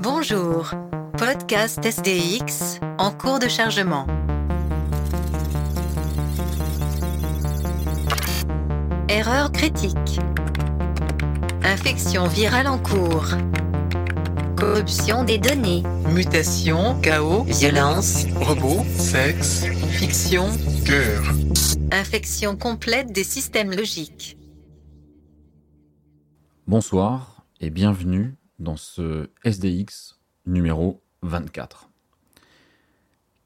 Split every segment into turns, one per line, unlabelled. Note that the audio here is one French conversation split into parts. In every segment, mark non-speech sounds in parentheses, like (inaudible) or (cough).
Bonjour, podcast SDX en cours de chargement. Erreur critique. Infection virale en cours. Corruption des données.
Mutation, chaos,
Violence.
robot, sexe,
Fiction.
guerre.
Infection complète des systèmes logiques.
Bonsoir et bienvenue dans ce SDX numéro 24.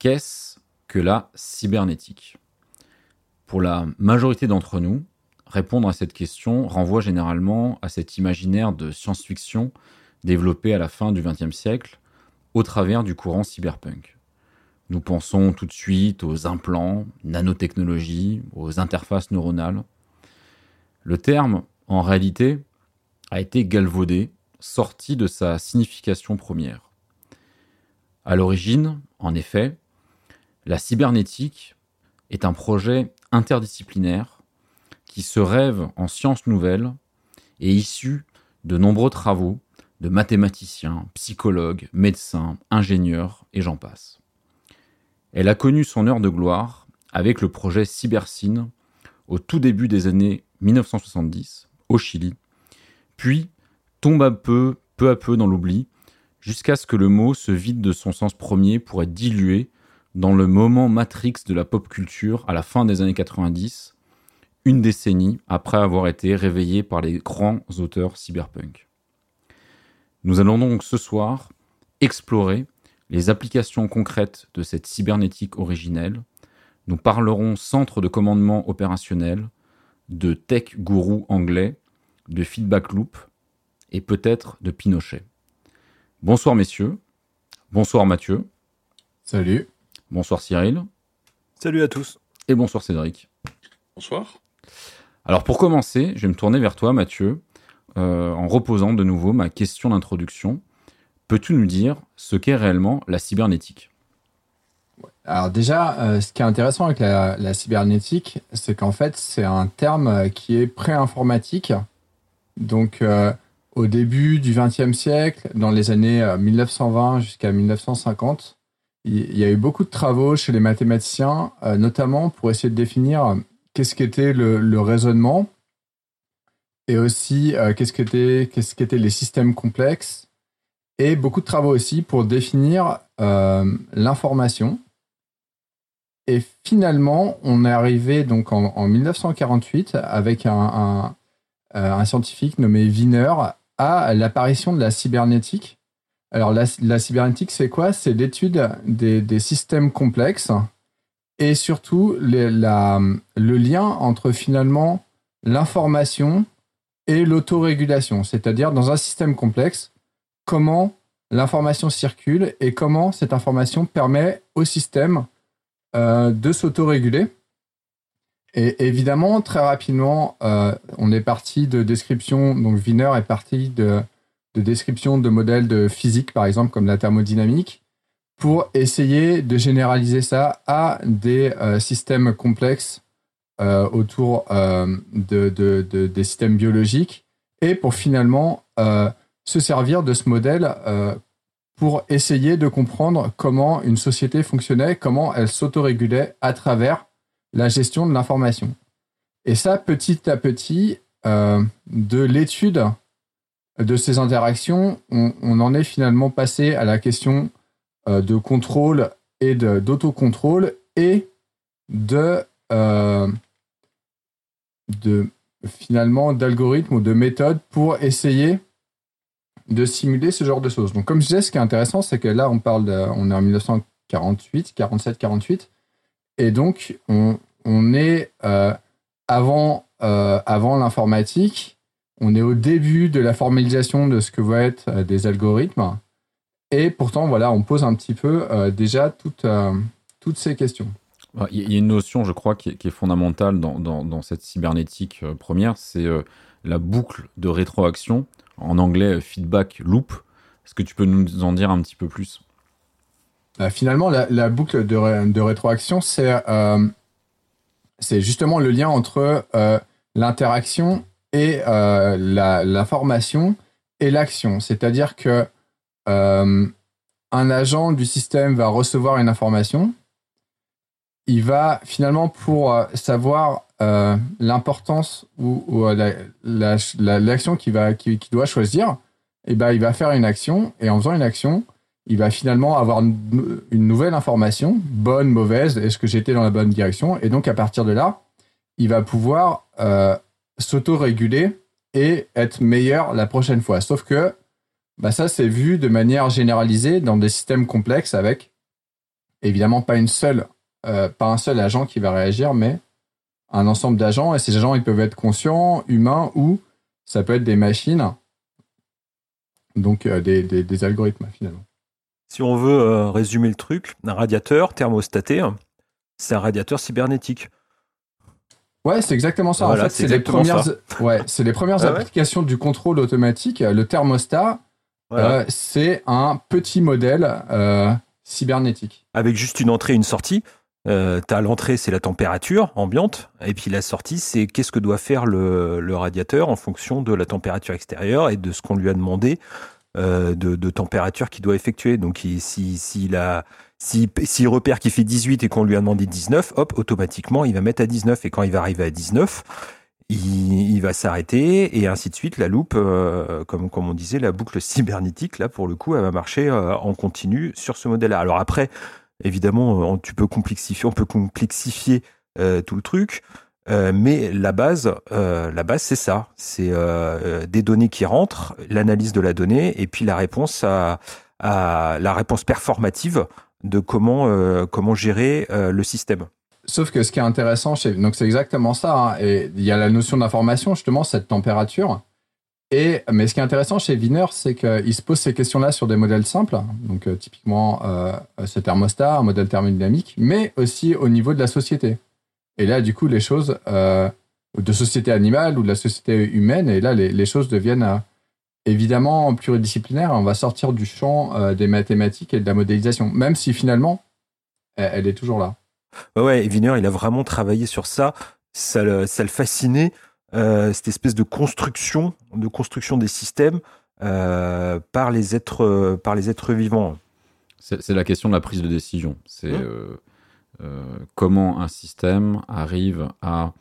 Qu'est-ce que la cybernétique? Pour la majorité d'entre nous, répondre à cette question renvoie généralement à cet imaginaire de science-fiction développé à la fin du XXe siècle au travers du courant cyberpunk. Nous pensons tout de suite aux implants, nanotechnologies, aux interfaces neuronales. Le terme, en réalité, a été galvaudé, sorti de sa signification première. À l'origine, en effet, la cybernétique est un projet interdisciplinaire qui se rêve en sciences nouvelles et issu de nombreux travaux de mathématiciens, psychologues, médecins, ingénieurs et j'en passe. Elle a connu son heure de gloire avec le projet CyberSyn au tout début des années 1970 au Chili, puis tombe peu, peu à peu dans l'oubli, jusqu'à ce que le mot se vide de son sens premier pour être dilué dans le moment matrix de la pop culture à la fin des années 90, une décennie après avoir été réveillé par les grands auteurs cyberpunk. Nous allons donc ce soir explorer les applications concrètes de cette cybernétique originelle. Nous parlerons centre de commandement opérationnel, de tech gourou anglais, de feedback loop et peut-être de Pinochet. Bonsoir messieurs, bonsoir Mathieu,
Salut.
bonsoir Cyril
Salut à tous.
et bonsoir Cédric.
Bonsoir.
Alors pour commencer, je vais me tourner vers toi Mathieu, euh, en reposant de nouveau ma question d'introduction. Peux-tu nous dire ce qu'est réellement la cybernétique?
Alors déjà, euh, ce qui est intéressant avec la, cybernétique, c'est qu'en fait, c'est un terme euh, qui est pré-informatique. Donc, euh, au début du XXe siècle, dans les années euh, 1920 jusqu'à 1950, il y a eu beaucoup de travaux chez les mathématiciens, notamment pour essayer de définir qu'est-ce qu'était le, le raisonnement et aussi qu'est-ce qu'étaient qu'étaient les systèmes complexes et beaucoup de travaux aussi pour définir euh, l'information. Et finalement, on est arrivé donc en, en 1948 avec un, euh, un scientifique nommé Wiener à l'apparition de la cybernétique. Alors la, cybernétique, c'est quoi? C'est l'étude des, des systèmes complexes et surtout le lien entre finalement l'information et l'autorégulation. C'est-à-dire dans un système complexe, comment l'information circule et comment cette information permet au système euh, de s'autoréguler. Et évidemment, très rapidement, euh, on est parti de descriptions, donc Wiener est parti de, de descriptions de modèles de physique, par exemple, comme la thermodynamique, pour essayer de généraliser ça à des euh, systèmes complexes euh, autour de, de- de- des systèmes biologiques et pour finalement se servir de ce modèle euh, pour essayer de comprendre comment une société fonctionnait, comment elle s'autorégulait à travers la gestion de l'information. Et ça, petit à petit, euh, de l'étude de ces interactions, on, en est finalement passé à la question euh, de contrôle et d'autocontrôle et de, de finalement d'algorithmes ou de méthodes pour essayer de simuler ce genre de choses. Donc, comme je disais, ce qui est intéressant, c'est que là, on parle de, on est en 1948, 47, 48, et donc on, est euh, avant, euh, avant l'informatique, on est au début de la formalisation de ce que vont être euh, des algorithmes, et pourtant, voilà, on pose un petit peu déjà toutes, ces questions.
Il y a une notion, je crois, qui est, fondamentale dans, dans- cette cybernétique première, c'est la boucle de rétroaction, en anglais euh, feedback loop. Est-ce que tu peux nous en dire un petit peu plus?
Euh, finalement, la, boucle de, ré- de rétroaction, c'est euh, c'est justement le lien entre euh, l'interaction et l'information et l'action. C'est-à-dire que un agent du système va recevoir une information, il va finalement pour savoir l'importance ou, l'action qu'il va doit choisir, et eh ben il va faire une action et en faisant une action, il va finalement avoir une, nouvelle information, bonne, mauvaise, est-ce que j'étais dans la bonne direction? Et donc à partir de là, il va pouvoir euh, s'auto-réguler et être meilleur la prochaine fois. Sauf que bah ça, c'est vu de manière généralisée dans des systèmes complexes avec évidemment pas une seule, euh, pas un seul agent qui va réagir, mais un ensemble d'agents. Et ces agents, ils peuvent être conscients, humains ou ça peut être des machines, donc euh, des algorithmes finalement.
Si on veut euh, résumer le truc, un radiateur thermostaté, c'est un radiateur cybernétique.
Ouais, c'est exactement ça. en fait, c'est les premières, ouais, c'est les premières ah applications du contrôle automatique. Le thermostat, euh, c'est un petit modèle euh, cybernétique.
Avec juste une entrée et une sortie. Euh, as l'entrée, c'est la température ambiante, et puis la sortie, c'est qu'est-ce que doit faire le, le, radiateur en fonction de la température extérieure et de ce qu'on lui a demandé euh, de, température qu'il doit effectuer. Donc, s'il si, si, si, repère qu'il fait 18 et qu'on lui a demandé 19, hop, automatiquement, il va mettre à 19. Et quand il va arriver à 19, il, va s'arrêter et ainsi de suite. La loupe, euh, comme, comme on disait, la boucle (laughs) cybernétique, là, pour le coup, elle va marcher euh, en continu sur ce modèle-là. Alors après, évidemment, tu peux complexifier, on peut complexifier tout le truc. Euh, mais la base, euh, la base, c'est ça. C'est euh, des données qui rentrent, l'analyse de la donnée, et puis la réponse à, la réponse performative de comment comment gérer le système.
Sauf que ce qui est intéressant, donc c'est exactement ça. Hein, et il y a la notion d'information justement, cette température. Et mais ce qui est intéressant chez Wiener, c'est qu'il se pose ces questions-là sur des modèles simples, donc typiquement ce thermostat, un modèle thermodynamique, mais aussi au niveau de la société. Et là, du coup, les choses euh, de société animale ou de la société humaine, et là, les, choses deviennent euh, évidemment pluridisciplinaires. On va sortir du champ euh, des mathématiques et de la modélisation, même si finalement, elle, est toujours là.
Ouais, Wiener, il a vraiment travaillé sur ça. Ça le, ça le fascinait, cette espèce de construction, de construction des systèmes par, les êtres, par les êtres vivants.
C'est la question de la prise de décision. C'est. Mmh. Euh, comment un système arrive à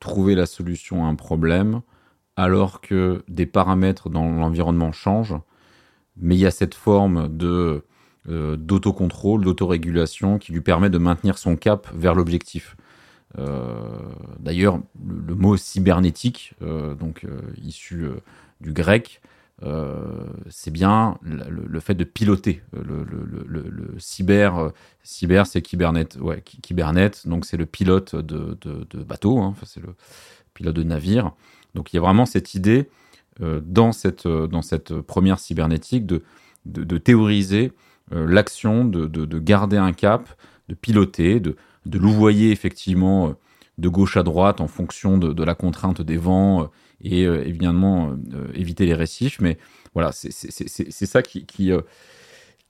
trouver la solution à un problème alors que des paramètres dans l'environnement changent, mais il y a cette forme de euh, d'autocontrôle, d'autorégulation qui lui permet de maintenir son cap vers l'objectif. Euh, d'ailleurs, le, mot cybernétique, donc issu du grec, euh, c'est bien le, fait de piloter. Le, cyber, euh, cyber c'est Kybernet, ouais, donc c'est le pilote de, bateau, hein, c'est le pilote de navire. Donc il y a vraiment cette idée euh, dans, cette, dans cette première cybernétique de, de, théoriser l'action, de, garder un cap, de piloter, de, de louvoyer effectivement de gauche à droite en fonction de, la contrainte des vents et euh, évidemment euh, éviter les récifs. Mais voilà, c'est ça qui, qui, euh,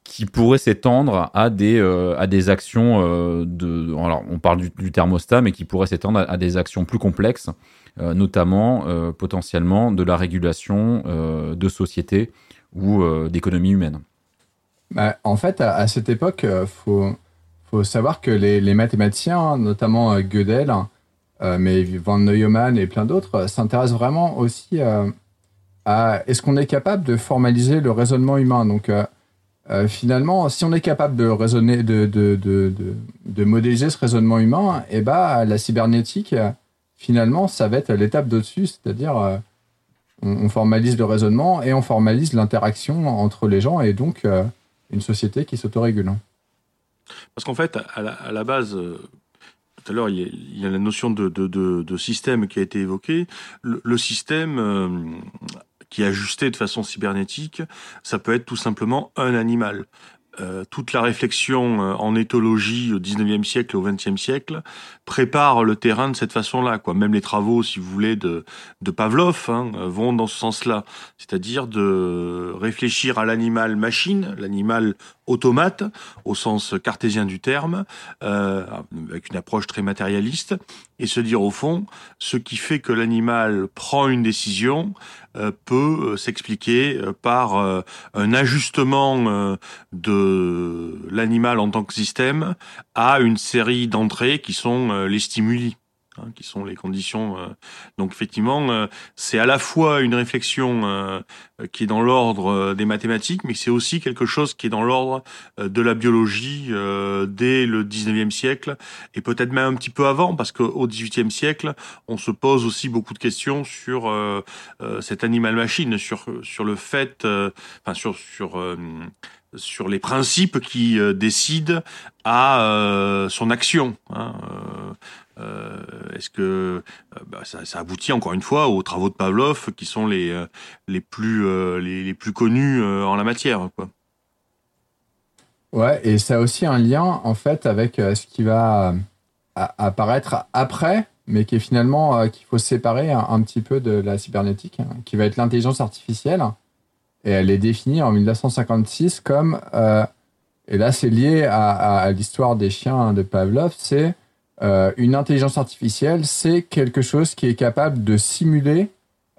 qui pourrait s'étendre à des, à des actions de. Alors, on parle du, thermostat, mais qui pourrait s'étendre à, des actions plus complexes, notamment potentiellement de la régulation de sociétés ou d'économie humaine.
Bah, en fait, à, cette époque, faut, faut, savoir que les, mathématiciens, notamment Gödel, euh, mais Van Neumann et plein d'autres euh, s'intéressent vraiment aussi euh, à est-ce qu'on est capable de formaliser le raisonnement humain? Donc finalement, si on est capable de raisonner, de, de, de, de, modéliser ce raisonnement humain, eh bah, la cybernétique, finalement, ça va être l'étape d'au-dessus, c'est-à-dire on, formalise le raisonnement et on formalise l'interaction entre les gens et donc une société qui s'autorégule.
Parce qu'en fait, à la, base, tout à l'heure, il, y a la notion de, système qui a été évoquée. Le, système euh, qui est ajusté de façon cybernétique, ça peut être tout simplement un animal. Euh, toute la réflexion euh, en éthologie au 19e siècle au 20e siècle prépare le terrain de cette façon-là. Quoi. Même les travaux, si vous voulez, de, de Pavlov hein, vont dans ce sens-là. C'est-à-dire de réfléchir à l'animal machine, l'animal automate au sens cartésien du terme, euh, avec une approche très matérialiste, et se dire au fond, ce qui fait que l'animal prend une décision euh, peut euh, s'expliquer par un ajustement de l'animal en tant que système à une série d'entrées qui sont les stimuli. Hein, qui sont les conditions. Euh, donc effectivement, euh, c'est à la fois une réflexion euh, qui est dans l'ordre des mathématiques, mais c'est aussi quelque chose qui est dans l'ordre de la biologie dès le 19e siècle, et peut-être même un petit peu avant, parce qu'au 18e siècle, on se pose aussi beaucoup de questions sur cet animal-machine, sur, sur le fait, enfin sur... sur sur les principes qui décident à son action. Hein, euh, est-ce que euh, bah, ça, aboutit encore une fois aux travaux de Pavlov qui sont les euh, les plus les, plus connus en la matière quoi.
Ouais, et ça a aussi un lien en fait avec ce qui va apparaître après, mais qui est finalement qu'il faut séparer un, petit peu de la cybernétique, hein, qui va être l'intelligence artificielle. Et elle est définie en 1956 comme, et là c'est lié à, à l'histoire des chiens de Pavlov, c'est euh, une intelligence artificielle, c'est quelque chose qui est capable de simuler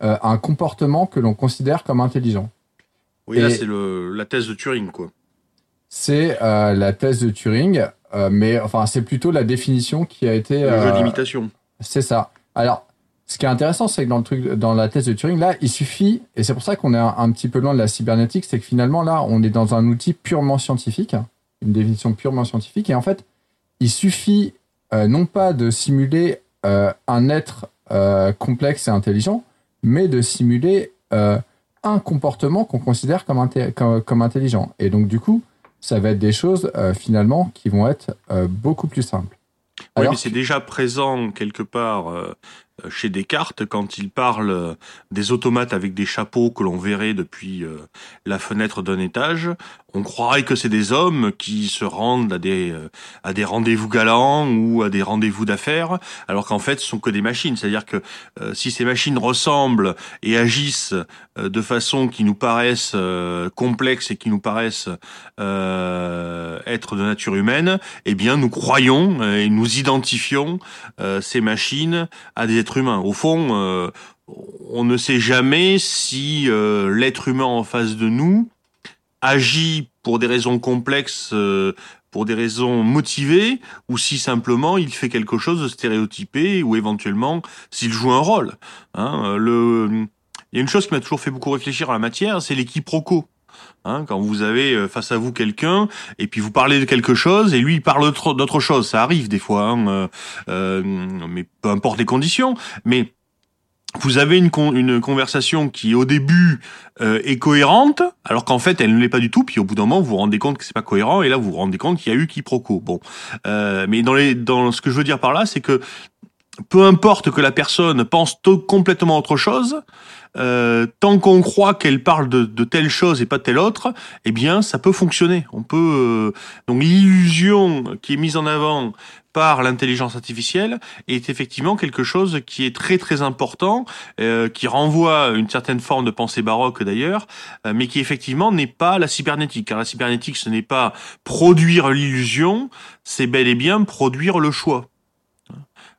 euh, un comportement que l'on considère comme intelligent.
Oui, là, c'est la thèse de Turing, quoi.
C'est euh, la thèse de Turing, mais enfin, c'est plutôt la définition qui a été.
Le jeu d'imitation.
C'est ça. Alors, ce qui est intéressant, c'est que dans le truc, dans la thèse de Turing, là, il suffit, et c'est pour ça qu'on est un, petit peu loin de la cybernétique, c'est que finalement, là, on est dans un outil purement scientifique, une définition purement scientifique, et en fait, il suffit euh, non pas de simuler euh, un être euh, complexe et intelligent, mais de simuler un comportement qu'on considère comme, comme, intelligent. Et donc, du coup, ça va être des choses finalement qui vont être beaucoup plus simples.
Oui, mais c'est déjà présent quelque part chez Descartes quand il parle euh, des automates avec des chapeaux que l'on verrait depuis euh, la fenêtre d'un étage. On croirait que c'est des hommes qui se rendent à des à des rendez-vous galants ou à des rendez-vous d'affaires, alors qu'en fait ce sont que des machines. C'est-à-dire que si ces machines ressemblent et agissent de façon qui nous paraissent complexes et qui nous paraissent être de nature humaine, eh bien nous croyons et nous identifions ces machines à des humain. Au fond, euh, on ne sait jamais si euh, l'être humain en face de nous agit pour des raisons complexes, euh, pour des raisons motivées, ou si simplement il fait quelque chose de stéréotypé, ou éventuellement s'il joue un rôle. Hein. Il y a une chose qui m'a toujours fait beaucoup réfléchir à la matière, c'est l'équiproquo. Hein, quand vous avez face à vous quelqu'un et puis vous parlez de quelque chose et lui il parle d'autre chose, ça arrive des fois, hein, mais peu importe les conditions. Mais vous avez une, une conversation qui au début euh, est cohérente, alors qu'en fait elle ne l'est pas du tout. Puis au bout d'un moment, vous vous rendez compte que c'est pas cohérent, et là vous vous rendez compte qu'il y a eu quiproquo. Bon, euh, mais dans les dans ce que je veux dire par là, c'est que peu importe que la personne pense complètement autre chose, euh, tant qu'on croit qu'elle parle de, de, telle chose et pas de telle autre, eh bien, ça peut fonctionner. On peut euh, donc l'illusion qui est mise en avant par l'intelligence artificielle est effectivement quelque chose qui est très très important, euh, qui renvoie une certaine forme de pensée baroque d'ailleurs, euh, mais qui effectivement n'est pas la cybernétique. Car la cybernétique, ce n'est pas produire l'illusion, c'est bel et bien produire le choix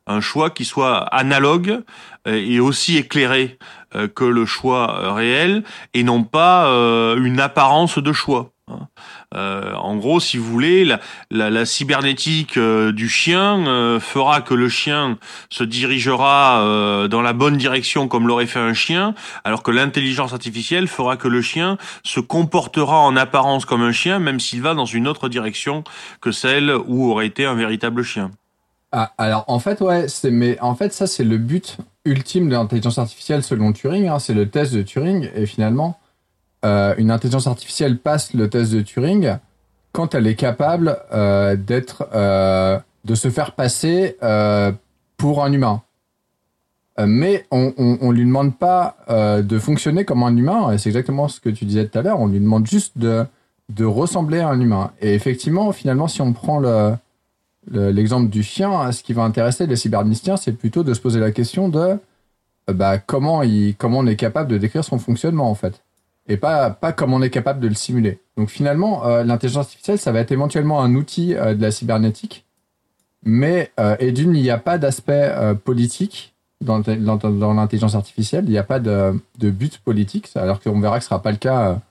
un choix qui soit analogue euh, et aussi éclairé que le choix euh, réel et non pas une apparence de choix. Hein. en gros, si vous voulez, la, cybernétique du chien fera que le chien se dirigera dans la bonne direction comme l'aurait fait un chien, alors que l'intelligence artificielle fera que le chien se comportera en apparence comme un chien, même s'il va dans une autre direction que celle où aurait été un véritable chien.
Ah, alors en fait ouais, mais en fait ça c'est le but ultime de l'intelligence artificielle selon Turing, hein, c'est le test de Turing et finalement euh, une intelligence artificielle passe le test de Turing quand elle est capable euh, d'être euh, de se faire passer pour un humain. Mais on, on, on, lui demande pas de fonctionner comme un humain. C'est exactement ce que tu disais tout à l'heure. On lui demande juste de ressembler à un humain. Et effectivement, finalement, si on prend le, l'exemple du chien, ce qui va intéresser les cyberniciens, c'est plutôt de se poser la question de euh, bah, comment, on est capable de décrire son fonctionnement, en fait. Et pas, pas comment on est capable de le simuler. Donc finalement, euh, l'intelligence artificielle, ça va être éventuellement un outil euh, de la cybernétique, mais et d'une, il n'y a pas d'aspect politique dans, l'intelligence artificielle, il n'y a pas de, but politique, alors qu'on verra que ce ne sera pas le cas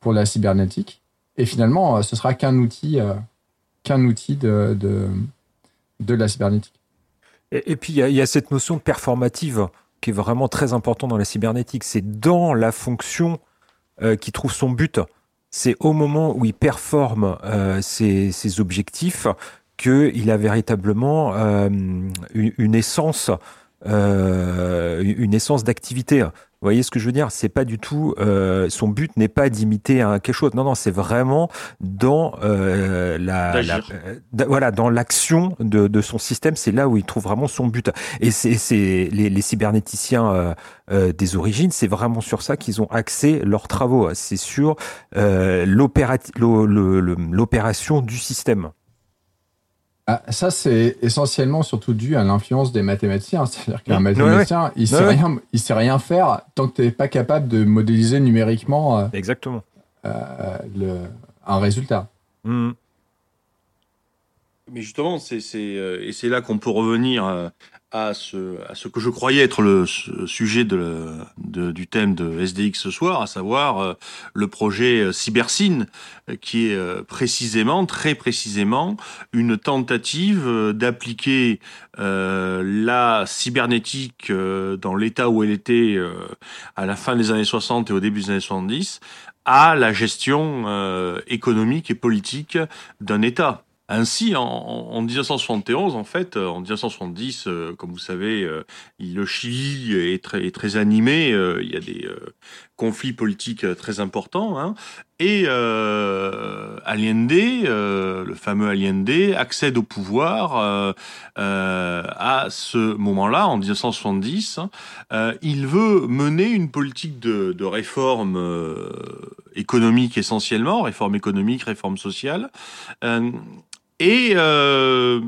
pour la cybernétique. Et finalement, ce sera qu'un outil, qu'un outil de, de, de la cybernétique.
Et, puis, il y, a- cette notion performative qui est vraiment très importante dans la cybernétique. C'est dans la fonction euh, qui trouve son but. C'est au moment où il performe euh, ses, ses objectifs qu'il a véritablement euh, une, essence, une essence d'activité. Vous voyez ce que je veux dire? C'est pas du tout euh, son but n'est pas d'imiter un quelque chose. Non, non, c'est vraiment dans euh, la, euh, voilà dans l'action de, de son système. C'est là où il trouve vraiment son but. Et c'est c'est les, les cybernéticiens euh, euh, des origines, c'est vraiment sur ça qu'ils ont axé leurs travaux. C'est sur euh, l'opération du système.
Ah, ça, c'est essentiellement surtout dû à l'influence des mathématiciens. C'est-à-dire qu'un mathématicien, il sait rien, il sait rien faire tant que tu n'es pas capable de modéliser numériquement euh,
Exactement.
euh, le, un résultat.
Mhm.
Mais justement, c'est euh, et c'est là qu'on peut revenir à ce à ce que je croyais être le sujet de, de- du thème de SDX ce soir, à savoir euh, le projet euh, CyberSyn, euh, qui est euh, précisément, très précisément, une tentative euh, d'appliquer euh, la cybernétique dans l'état où elle était à la fin des années 60 et au début des années 70 à la gestion économique et politique d'un État. Ainsi, en, en 1971, en fait, euh, en 1970, euh, comme vous savez, euh, le Chili est très, animé. euh, il y a des euh, conflits politiques euh, très importants. hein, et euh, Allende, euh, le fameux Allende, accède au pouvoir euh, euh, à ce moment-là, en 1970. hein. Euh, il veut mener une politique de, de réforme euh, économique essentiellement, réforme économique, réforme sociale. Et euh,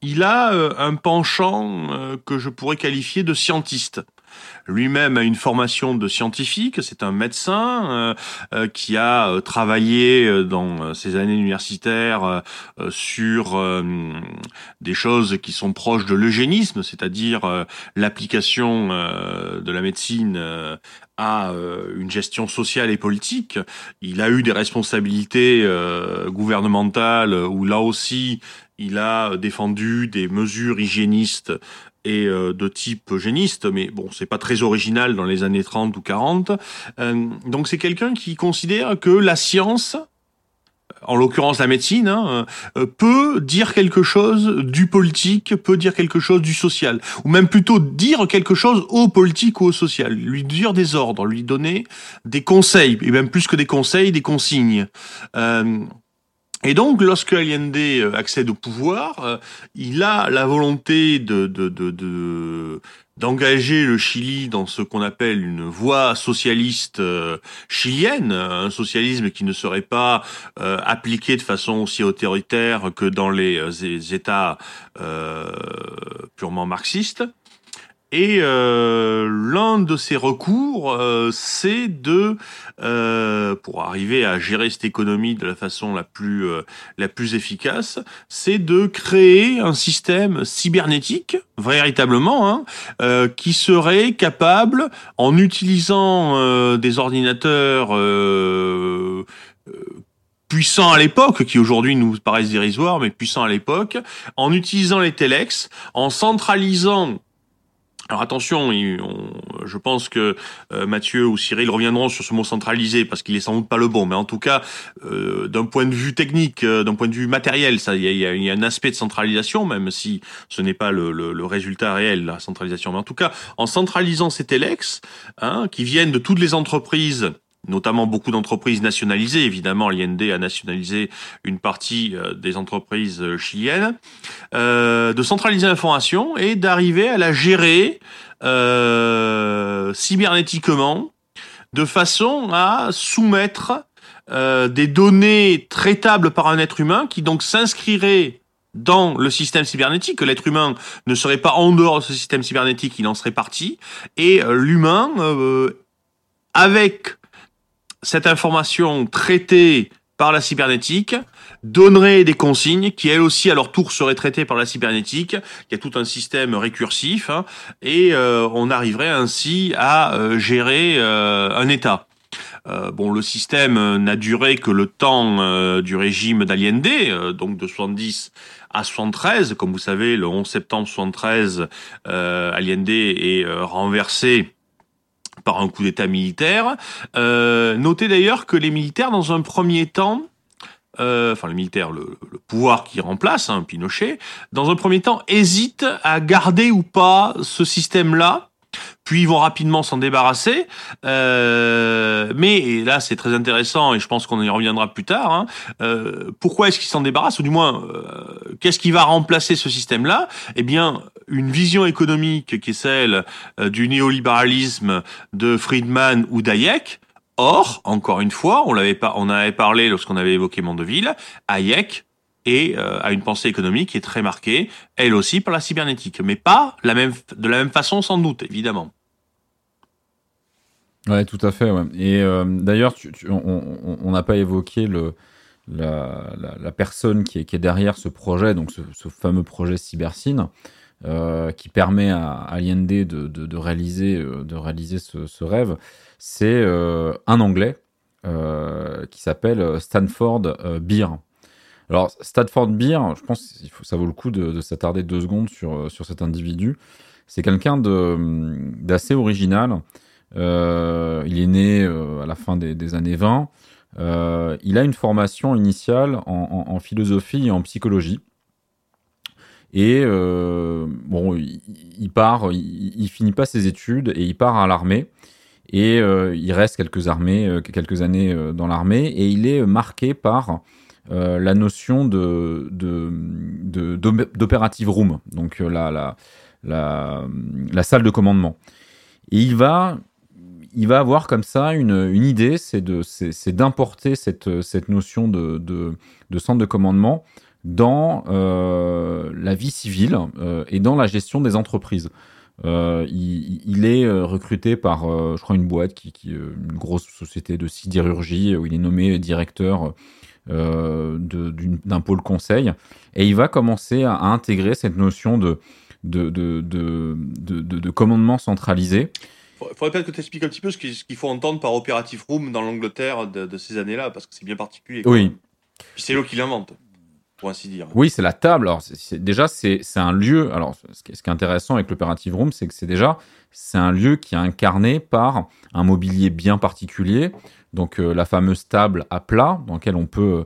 il a euh, un penchant euh, que je pourrais qualifier de scientiste. Lui-même a une formation de scientifique, c'est un médecin euh, euh, qui a euh, travaillé euh, dans ses années universitaires euh, sur euh, des choses qui sont proches de l'eugénisme, c'est-à-dire l'application de la médecine à une gestion sociale et politique. Il a eu des responsabilités gouvernementales où là aussi il a défendu des mesures hygiénistes euh, de type eugéniste, mais bon, c'est pas très original dans les années 30 ou 40. Euh, donc c'est quelqu'un qui considère que la science, en l'occurrence la médecine, hein, euh, peut dire quelque chose du politique, peut dire quelque chose du social, ou même plutôt dire quelque chose au politique ou au social, lui dire des ordres, lui donner des conseils, et même plus que des conseils, des consignes. Et donc, lorsque Allende euh, accède au pouvoir, euh, il a la volonté de, de, de, de- d'engager le Chili dans ce qu'on appelle une voie socialiste euh, chilienne, un socialisme qui ne serait pas appliqué de façon aussi autoritaire que dans les, les États purement marxistes. Et euh, l'un de ses recours, euh, c'est de, euh, pour arriver à gérer cette économie de la façon la plus euh, la plus efficace, c'est de créer un système cybernétique, véritablement, hein, euh, qui serait capable, en utilisant euh, des ordinateurs puissants à l'époque, qui aujourd'hui nous paraissent dérisoires, mais puissants à l'époque, en utilisant les telex, en centralisant alors attention, je pense que euh, Mathieu ou Cyril reviendront sur ce mot centralisé parce qu'il est sans doute pas le bon, mais en tout cas, euh, d'un point de vue technique, euh, d'un point de vue matériel, ça, il y a, un aspect de centralisation, même si ce n'est pas le résultat réel, la centralisation. Mais en tout cas, en centralisant ces telex, hein, qui viennent de toutes les entreprises notamment beaucoup d'entreprises nationalisées. Évidemment, l'IND a nationalisé une partie euh, des entreprises euh, chiliennes, euh, de centraliser l'information et d'arriver à la gérer euh, cybernétiquement de façon à soumettre euh, des données traitables par un être humain qui donc s'inscriraient dans le système cybernétique, que l'être humain ne serait pas en dehors de ce système cybernétique, il en serait parti, et euh, l'humain, euh, avec cette information traitée par la cybernétique, donnerait des consignes qui elles aussi à leur tour seraient traitées par la cybernétique. Il y a tout un système récursif hein, et euh, on arriverait ainsi à euh, gérer euh, un État. bon, le système n'a duré que le temps du régime d'Allende, donc de 70 à 73. Comme vous savez, le 11 septembre 73, Allende est renversé par un coup d'État militaire. Euh, notez d'ailleurs que les militaires, dans un premier temps, euh, enfin les militaires, le, pouvoir qui remplace hein, Pinochet, dans un premier temps, hésitent à garder ou pas ce système-là puis ils vont rapidement s'en débarrasser. Euh, mais là, c'est très intéressant et je pense qu'on y reviendra plus tard. Hein. Euh, pourquoi est-ce qu'ils s'en débarrassent Ou du moins, euh, qu'est-ce qui va remplacer ce système-là? Eh bien, une vision économique qui est celle euh, du néolibéralisme de Friedman ou d'Hayek. Or, encore une fois, on l'avait pas, on avait parlé lorsqu'on avait évoqué Mandeville, Hayek et euh, a une pensée économique qui est très marquée, elle aussi par la cybernétique, mais pas la même, de la même façon sans doute, évidemment.
Ouais, tout à fait. Ouais. Et euh, d'ailleurs, on n'a pas évoqué le, la, personne qui est, derrière ce projet, donc ce, fameux projet Cybersyn, euh, qui permet à Allende de, de, réaliser, euh, de réaliser ce, rêve. C'est un Anglais qui s'appelle Stanford Beer. Alors, Stanford Beer, je pense faut, ça vaut le coup de, de s'attarder deux secondes sur, sur cet individu. C'est quelqu'un d'assez original. Euh, il est né euh, à la fin des, des années 20. Euh, il a une formation initiale en, en, en, philosophie et en psychologie. Et euh, bon, il, il part, il, il, finit pas ses études et il part à l'armée. Et euh, il reste quelques armées, quelques années dans l'armée, et il est marqué par euh, la notion de, d'operative room, donc euh, la, la, la, la, salle de commandement. Et il va, il va avoir comme ça une, une idée, c'est, d'importer cette, cette notion de, de, centre de commandement dans euh, la vie civile euh, et dans la gestion des entreprises. Euh, il, est recruté par, je crois, une boîte qui, qui une grosse société de sidérurgie où il est nommé directeur d'un pôle conseil, et il va commencer à, intégrer cette notion de, de, de, de commandement centralisé.
Il faudrait peut-être que tu expliques un petit peu ce qu'il faut entendre par operative room dans l'Angleterre de, de, ces années-là, parce que c'est bien particulier.
Oui.
Puis c'est l'eau qui l'invente, pour ainsi dire.
Oui, c'est la table. Alors, c'est déjà, c'est un lieu. Alors, ce qui est, ce qui est intéressant avec l'operative room, c'est que c'est déjà, c'est un lieu qui est incarné par un mobilier bien particulier, donc euh, la fameuse table à plat dans laquelle on peut,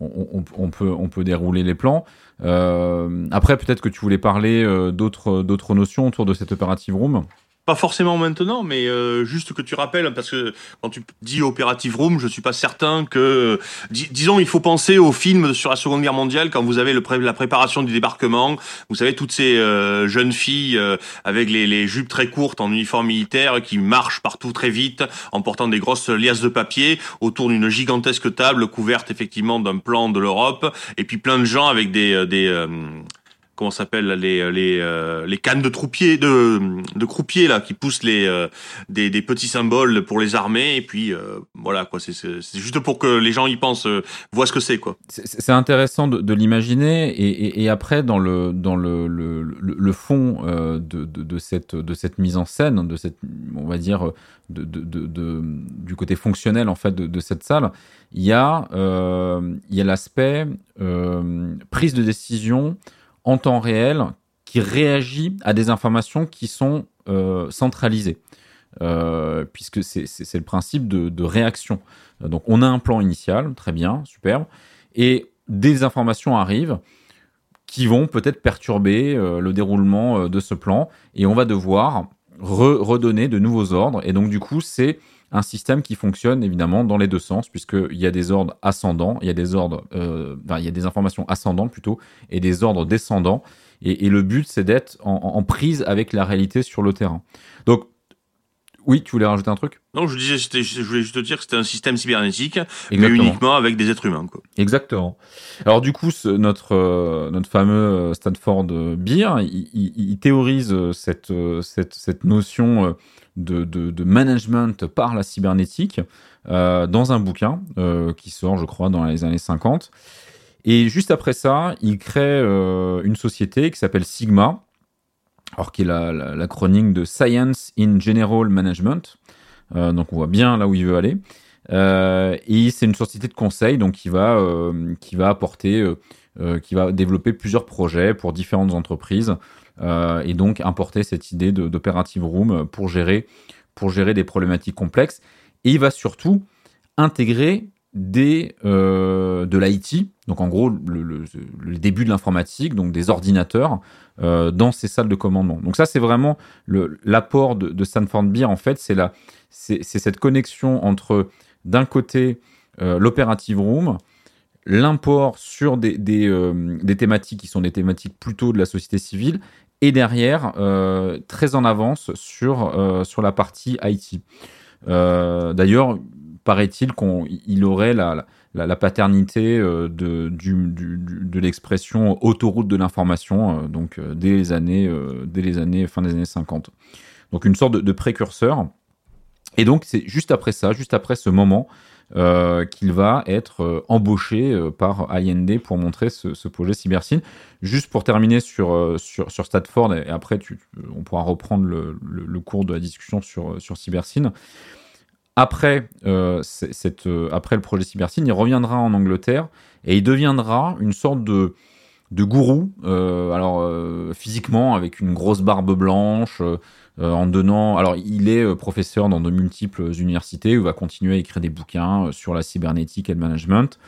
on, on, on peut, on peut dérouler les plans. Euh, après, peut-être que tu voulais parler euh, d'autres, d'autres notions autour de cette operative room.
Pas forcément maintenant, mais euh, juste que tu rappelles, parce que quand tu dis Operative Room, je suis pas certain que... Dis, disons, il faut penser au film sur la Seconde Guerre mondiale, quand vous avez le la préparation du débarquement, vous savez, toutes ces euh, jeunes filles euh, avec les, les, jupes très courtes en uniforme militaire qui marchent partout très vite, en portant des grosses liasses de papier, autour d'une gigantesque table couverte effectivement d'un plan de l'Europe, et puis plein de gens avec des... des comment s'appelle les les euh, les cannes de troupier de de croupiers là qui poussent les euh, des, des petits symboles pour les armées. Et puis euh, voilà quoi c'est c'est juste pour que les gens y pensent euh, voient ce que c'est quoi.
C'est intéressant de, l'imaginer. Et, et, après dans le dans le le, le, fond euh, de, de, cette de cette mise en scène de cette on va dire de, de, du côté fonctionnel en fait de, cette salle il y a euh, il y a l'aspect prise de décision en temps réel qui réagit à des informations qui sont euh, centralisées. Euh, puisque c'est le principe de, réaction. Donc on a un plan initial, très bien, superbe, et des informations arrivent qui vont peut-être perturber euh, le déroulement de ce plan, et on va devoir re redonner de nouveaux ordres, et donc du coup c'est un système qui fonctionne évidemment dans les deux sens, puisqu'il y a des ordres ascendants, il y a des ordres, euh, il y a des informations ascendantes plutôt, et des ordres descendants. Et, et le but, c'est d'être en, en, prise avec la réalité sur le terrain. Donc, Oui, tu voulais rajouter un truc?
Non, je disais, je voulais juste te dire que c'était un système cybernétique, mais uniquement avec des êtres humains. Quoi.
Exactement. Alors du coup, notre euh, notre fameux euh, Stanford Beer, il, théorise cette, cette, cette notion de, de, de, management par la cybernétique dans un bouquin qui sort, je crois, dans les années 50. Et juste après ça, il crée une société qui s'appelle Sigma, alors qui est la, la, chronique de Science in General Management. Euh, donc on voit bien là où il veut aller. Euh, et c'est une société de conseil donc qui va euh, qui va apporter, qui va développer plusieurs projets pour différentes entreprises et donc importer cette idée d'operative room pour gérer pour gérer des problématiques complexes. Et il va surtout intégrer des de l'IT, donc en gros le, début de l'informatique, donc des ordinateurs euh, dans ces salles de commandement. Donc ça, c'est vraiment l'apport de, de, Stanford Beer, en fait, c'est c'est cette connexion entre, d'un côté, euh, l'operative room, l'import sur des, des, euh, des, thématiques qui sont des thématiques plutôt de la société civile, et derrière, très en avance sur, sur la partie IT. D'ailleurs, paraît-il qu'il aurait la la, paternité euh, de, de l'expression autoroute de l'information, euh, donc euh, dès les années, dès les années fin des années 50. Donc une sorte de, précurseur. Et donc c'est juste après ça, juste après ce moment, qu'il va être embauché par IND pour montrer ce, projet Cybersyn. Juste pour terminer sur, sur, sur Stanford, et après tu, on pourra reprendre le, cours de la discussion sur, sur après, euh, cette, euh, après le projet Cybersyn, il reviendra en Angleterre et il deviendra une sorte de, de gourou, euh, alors physiquement avec une grosse barbe blanche, en donnant. Alors, il est professeur dans de multiples universités où il va continuer à écrire des bouquins sur la cybernétique et le management.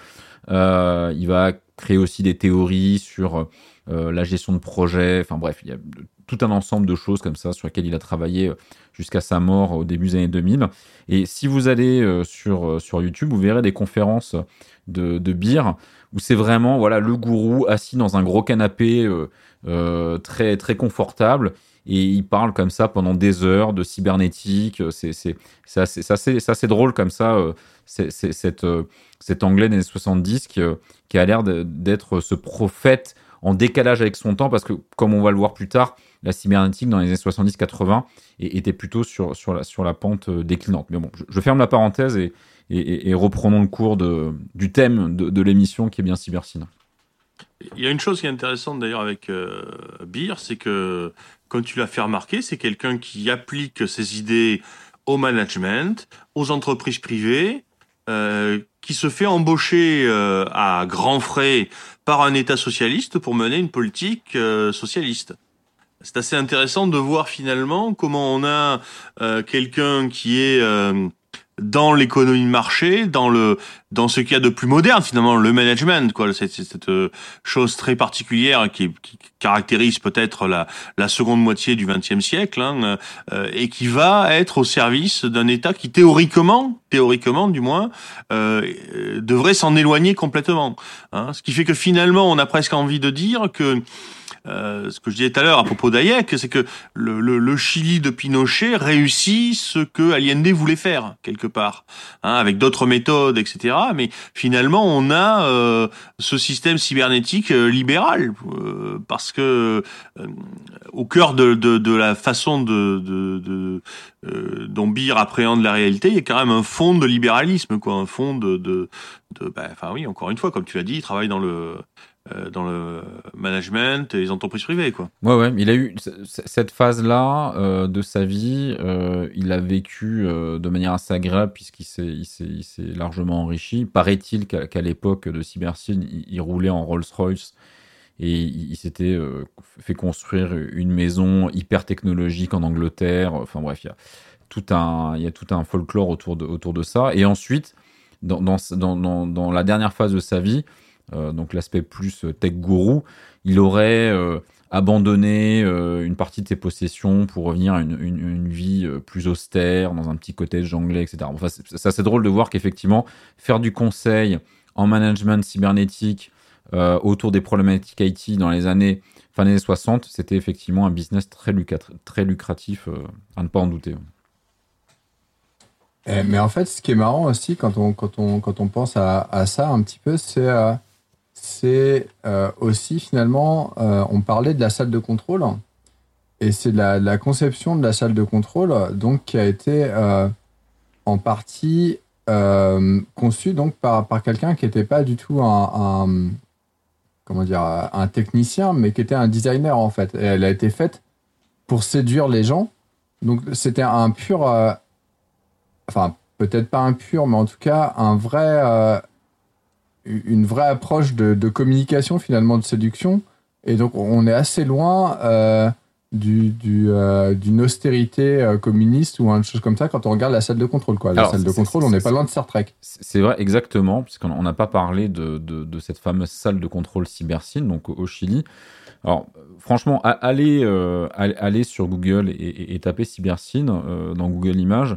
il va créer aussi des théories sur la gestion de projets. Enfin bref, il y a tout un ensemble de choses comme ça sur lesquelles il a travaillé jusqu'à sa mort au début des années 2000. Et si vous allez euh, sur, euh, sur YouTube, vous verrez des conférences de, de beer où c'est vraiment voilà le gourou assis dans un gros canapé euh, très très confortable et il parle comme ça pendant des heures de cybernétique. C'est c'est assez, assez, assez, drôle comme ça. c'est cette cet anglais des années 70 qui, qui a l'air d'être ce prophète en décalage avec son temps parce que comme on va le voir plus tard, la cybernétique dans les années 70-80 était plutôt sur, sur, la, sur la pente euh, déclinante. Mais bon, je, ferme la parenthèse et, et, reprenons le cours de, du thème de, l'émission qui est bien cybercine.
Il y a une chose qui est intéressante d'ailleurs avec euh, Beer, c'est que, comme tu l'as fait remarquer, c'est quelqu'un qui applique ses idées au management, aux entreprises privées, euh, qui se fait embaucher euh, à grands frais par un État socialiste pour mener une politique socialiste. C'est assez intéressant de voir finalement comment on a euh, quelqu'un qui est euh, dans l'économie de marché, dans le dans ce qu'il y a de plus moderne finalement, le management, quoi, c'est cette euh, chose très particulière qui, qui caractérise peut-être la, la seconde moitié du XXe siècle, hein, et qui va être au service d'un État qui théoriquement, théoriquement du moins, devrait s'en éloigner complètement. Hein, ce qui fait que finalement, on a presque envie de dire que euh, ce que je disais tout à l'heure à propos d'Hayek, c'est que le, le, le, Chili de Pinochet réussit ce que Allende voulait faire quelque part, hein, avec d'autres méthodes, etc. Mais finalement, on a euh, ce système cybernétique euh, libéral euh, parce que au cœur de, de, de, la façon de, de dont Beer appréhende la réalité, il y a quand même un fond de libéralisme, quoi, un fond de, de, ben, enfin oui, encore une fois, comme tu l'as dit, il travaille dans le euh, dans le management et les entreprises privées. Quoi.
Ouais, ouais, il a eu cette phase-là euh, de sa vie, euh, il a vécu de manière assez agréable puisqu'il s'est largement enrichi. Paraît-il qu'à l'époque de Cybersyn, il, roulait en Rolls-Royce et il, s'était fait construire une maison hyper technologique en Angleterre. Enfin bref, il y a tout un, folklore autour de, ça. Et ensuite, dans, la dernière phase de sa vie, euh, donc l'aspect plus euh, tech gourou, il aurait euh, abandonné une partie de ses possessions pour revenir à une, vie plus austère, dans un petit cottage anglais, etc. Enfin, c'est drôle de voir qu'effectivement, faire du conseil en management cybernétique autour des problématiques IT dans les années fin des années 60, c'était effectivement un business très, lucratif, à ne pas en douter.
Eh, mais en fait, ce qui est marrant aussi quand on, quand on, quand on pense à, à ça un petit peu, c'est euh, c'est euh, aussi finalement, euh, on parlait de la salle de contrôle, et c'est la, conception de la salle de contrôle donc qui a été euh, en partie conçue donc par, par quelqu'un qui n'était pas du tout un, comment dire un technicien, mais qui était un designer en fait. Elle a été faite pour séduire les gens. Donc c'était un pur, enfin peut-être pas un pur, mais en tout cas un vrai, une vraie approche de, de communication finalement de séduction. Et donc on est assez loin euh, du, du, euh, d'une austérité euh, communiste ou une chose comme ça quand on regarde la salle de contrôle. Quoi. La
Alors,
salle de contrôle, on n'est pas loin de Star Trek.
C'est vrai, exactement, puisqu'on on n'a pas parlé de, de, de cette fameuse salle de contrôle Cybersyn, donc au, Chili. Alors, franchement, allez, euh, sur Google et, et, et tapez Cybersyn euh, dans Google Images.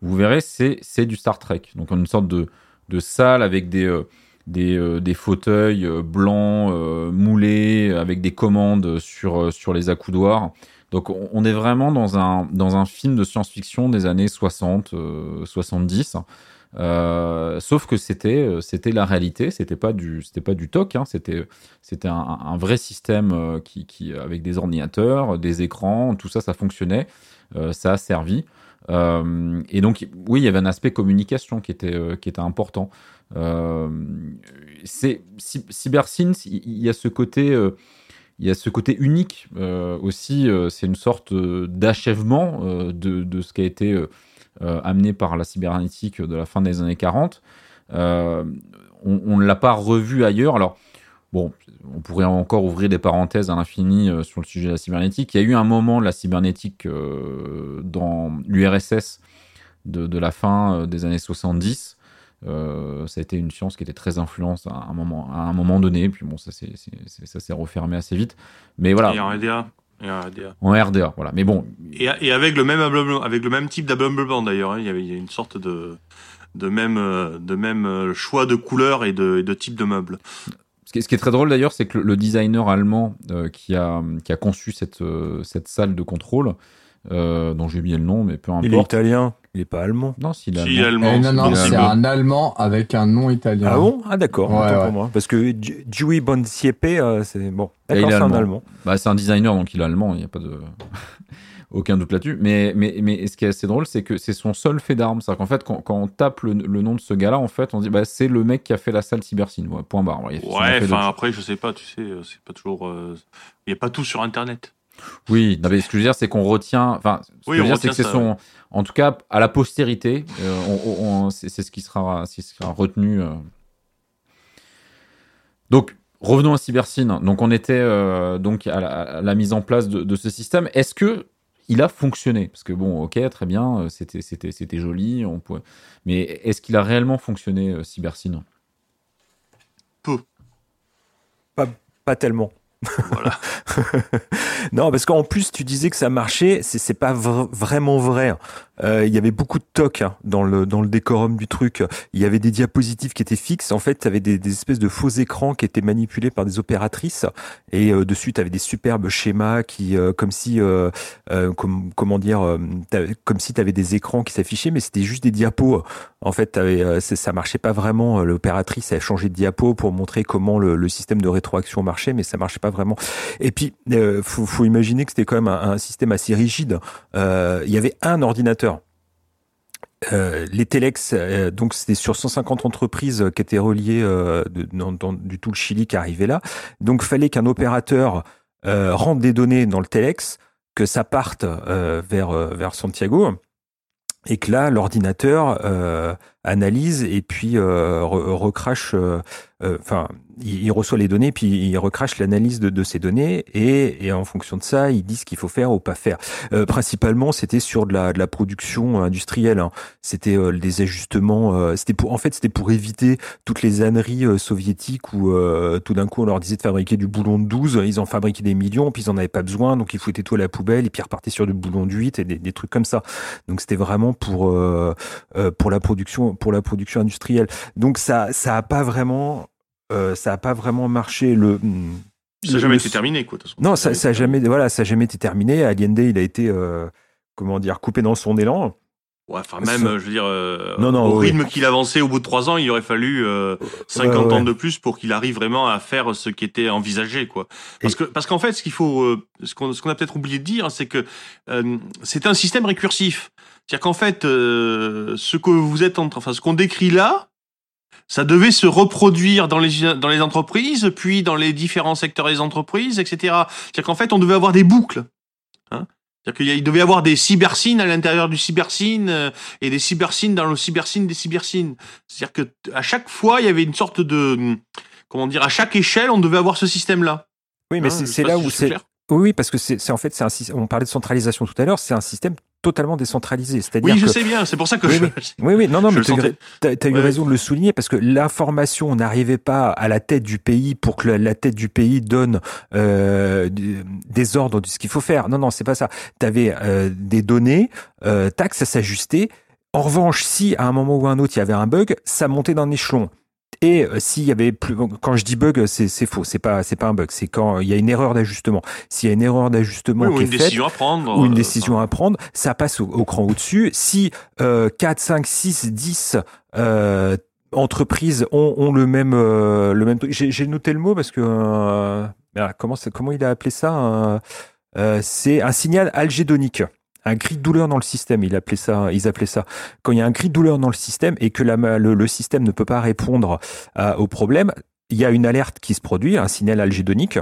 Vous verrez, c'est c'est du Star Trek. Donc, une sorte de, de salle avec des, euh, des, euh, des fauteuils euh, blancs euh, moulés, avec des commandes sur, sur les accoudoirs. Donc, on, est vraiment dans un, dans un film de science-fiction des années 60, euh, 70. Euh, sauf que c'était c'était la réalité, c'était pas du c'était pas du toc, hein, c'était c'était un, vrai système qui, qui avec des ordinateurs, des écrans, tout ça ça fonctionnait, ça a servi. Euh, et donc oui, il y avait un aspect communication qui était euh, qui était important. Euh, c'est il y a ce côté euh, il y a ce côté unique aussi. c'est une sorte d'achèvement de, de ce qui a été amené par la cybernétique de la fin des années 40. Euh, on on ne l'a pas revu ailleurs. Alors, bon, on pourrait encore ouvrir des parenthèses à l'infini euh, sur le sujet de la cybernétique. Il y a eu un moment de la cybernétique euh, dans l'URSS de, de la fin euh, des années 70. Euh, ça a été une science qui était très influente à un moment, à un moment donné. Puis bon, ça s'est refermé assez vite. Mais voilà,
Et en RDA. Et en RDA.
en RDA, voilà. Mais bon,
Et, et avec le même avec le même type d'ameublement d'ailleurs, hein, il y avait une sorte de de même de même choix de couleurs et de, et de type de meubles.
Ce qui est, ce qui est très drôle d'ailleurs, c'est que le, le designer allemand euh, qui, a, qui a conçu cette, euh, cette salle de contrôle, euh, dont j'ai oublié le nom, mais peu
Il est
importe.
italien, il est pas allemand.
Non, s'il est
Si,
allemand.
allemand,
Eh, non,
c'est
non, c'est un Allemand avec un nom italien.
Ah bon? Ah d'accord,
Ouais,
pour moi. Parce que Giui Bonsiepe, euh, c'est bon. D'accord,
est
c'est un
allemand.
allemand.
Bah, c'est un designer, donc il est allemand, il n'y a pas de. Aucun doute là-dessus. Mais, mais, mais ce qui est assez drôle, c'est que c'est son seul fait d'armes. C'est-à-dire qu'en fait, quand, quand on tape le, le nom de ce gars-là, en fait, on dit, bah, c'est le mec qui a fait la salle Cybersyn. Ouais, point barre.
Ouais, enfin après je sais pas, tu sais, euh, c'est pas toujours euh, il y a pas tout sur internet.
Oui, non, mais ce que je veux dire, c'est qu'on retient. Enfin, ce
Oui,
que je veux dire, c'est que c'est son. En tout cas, à la postérité, euh, c'est ce qui sera, ce qui sera retenu. euh. Donc, revenons à Cybersyn. Donc, on était euh, donc à la, à la mise en place de, de ce système. Est-ce que il a fonctionné Parce que bon, ok, très bien, euh, c'était c'était c'était joli, on pouvait... mais est-ce qu'il a réellement fonctionné euh, Cybersyn
Pas tellement.
Voilà. (laughs)
non, parce qu'en plus, tu disais que ça marchait, c'est c'est pas vr- vraiment vrai. Euh, Il y avait beaucoup de toc hein, dans le dans le décorum du truc. Il y avait des diapositives qui étaient fixes. En fait, tu avais des, espèces de faux écrans qui étaient manipulés par des opératrices. Et euh, dessus, tu avais des superbes schémas qui, euh, comme si, comme, comment dire, comme si tu avais des écrans qui s'affichaient, mais c'était juste des diapos. En fait, c'est- ça marchait pas vraiment. L'opératrice a changé de diapo pour montrer comment le, système de rétroaction marchait, mais ça marchait pas vraiment. Et puis, faut, faut imaginer que c'était quand même un, système assez rigide. Il y avait un ordinateur. Euh, les Telex, euh, donc c'était sur 150 entreprises qui étaient reliées euh, dans, dans- du tout le Chili qui arrivait là. Donc, fallait qu'un opérateur euh, rentre des données dans le Telex, que ça parte euh, vers euh, vers Santiago, et que là, l'ordinateur euh, analyse et puis euh, re- recrache. euh, euh, Enfin, il, reçoit les données, puis il recrache l'analyse de, de ces données, et, et en fonction de ça, il dit ce qu'il faut faire ou pas faire. Euh, principalement, c'était sur de la, de la production industrielle. hein. C'était des ajustements. c'était pour, en fait, c'était pour éviter toutes les âneries soviétiques où tout d'un coup on leur disait de fabriquer du boulon de 12, ils en fabriquaient des millions, puis ils en avaient pas besoin, donc ils foutaient tout à la poubelle, et puis ils repartaient sur du boulon de 8 et des, des trucs comme ça. Donc c'était vraiment pour euh, pour la production pour la production industrielle. Donc ça ça a pas vraiment euh, ça a pas vraiment marché le
Ça n'a jamais
le-
été terminé quoi de toute façon.
non, ça, ça a jamais, voilà, ça a jamais été terminé. Allende, il a été, euh, comment dire, coupé dans son élan.
Ouais, enfin, même, je veux dire, euh,
Non, non,
au
oui.
rythme qu'il avançait, au bout de trois ans, il aurait fallu euh, 50
Ouais, ouais.
ans de plus pour qu'il arrive vraiment à faire ce qui était envisagé, quoi. Parce
Et-
que, parce qu'en fait, ce qu'il faut, euh, ce qu'on, ce qu'on a peut-être oublié de dire, c'est que euh, c'est un système récursif. C'est-à-dire qu'en fait, euh, ce que vous êtes en train, enfin, ce qu'on décrit là, ça devait se reproduire dans les dans les entreprises, puis dans les différents secteurs des entreprises, etc. C'est-à-dire qu'en fait, on devait avoir des boucles. Hein c'est-à-dire qu'il devait y avoir des cybersines à l'intérieur du cybersine euh, et des cybersines dans le cybersine des cybersines. C'est-à-dire que à chaque fois, il y avait une sorte de hum, comment dire, à chaque échelle, on devait avoir ce système-là.
Oui, mais
Hein,
c'est là où c'est. Oui, oui, parce que c'est en fait, c'est un système. On parlait de centralisation tout à l'heure. C'est un système totalement décentralisé. C'est-à-dire
Oui, je
que
sais bien. C'est pour ça que
Oui,
je-
Oui, oui, non, non,
Je
mais tu as, eu
Ouais.
raison de le souligner parce que l'information n'arrivait pas à la tête du pays pour que la, tête du pays donne euh, des ordres de ce qu'il faut faire. Non, non, c'est pas ça. Tu avais des données, euh, tac, ça s'ajustait. En revanche, si à un moment ou à un autre il y avait un bug, ça montait d'un échelon. Et euh, s'il y avait plus, quand je dis bug, c'est faux, c'est pas c'est pas un bug, c'est quand il y a une erreur d'ajustement. S'il y a une erreur d'ajustement
Oui, ou
qui
une
est faite,
décision à prendre.
ou une
euh,
décision à prendre, ça passe au, au cran au-dessus. Si euh, 4, 5, 6, 10 euh, entreprises ont, ont le même euh, le même j'ai noté le mot parce que euh, ah, comment comment il a appelé ça C'est un signal algédonique. Un cri de douleur dans le système, il appelait ça, ils appelaient ça. Quand il y a un cri de douleur dans le système et que le, système ne peut pas répondre à- au problème, il y a une alerte qui se produit, un signal algédonique.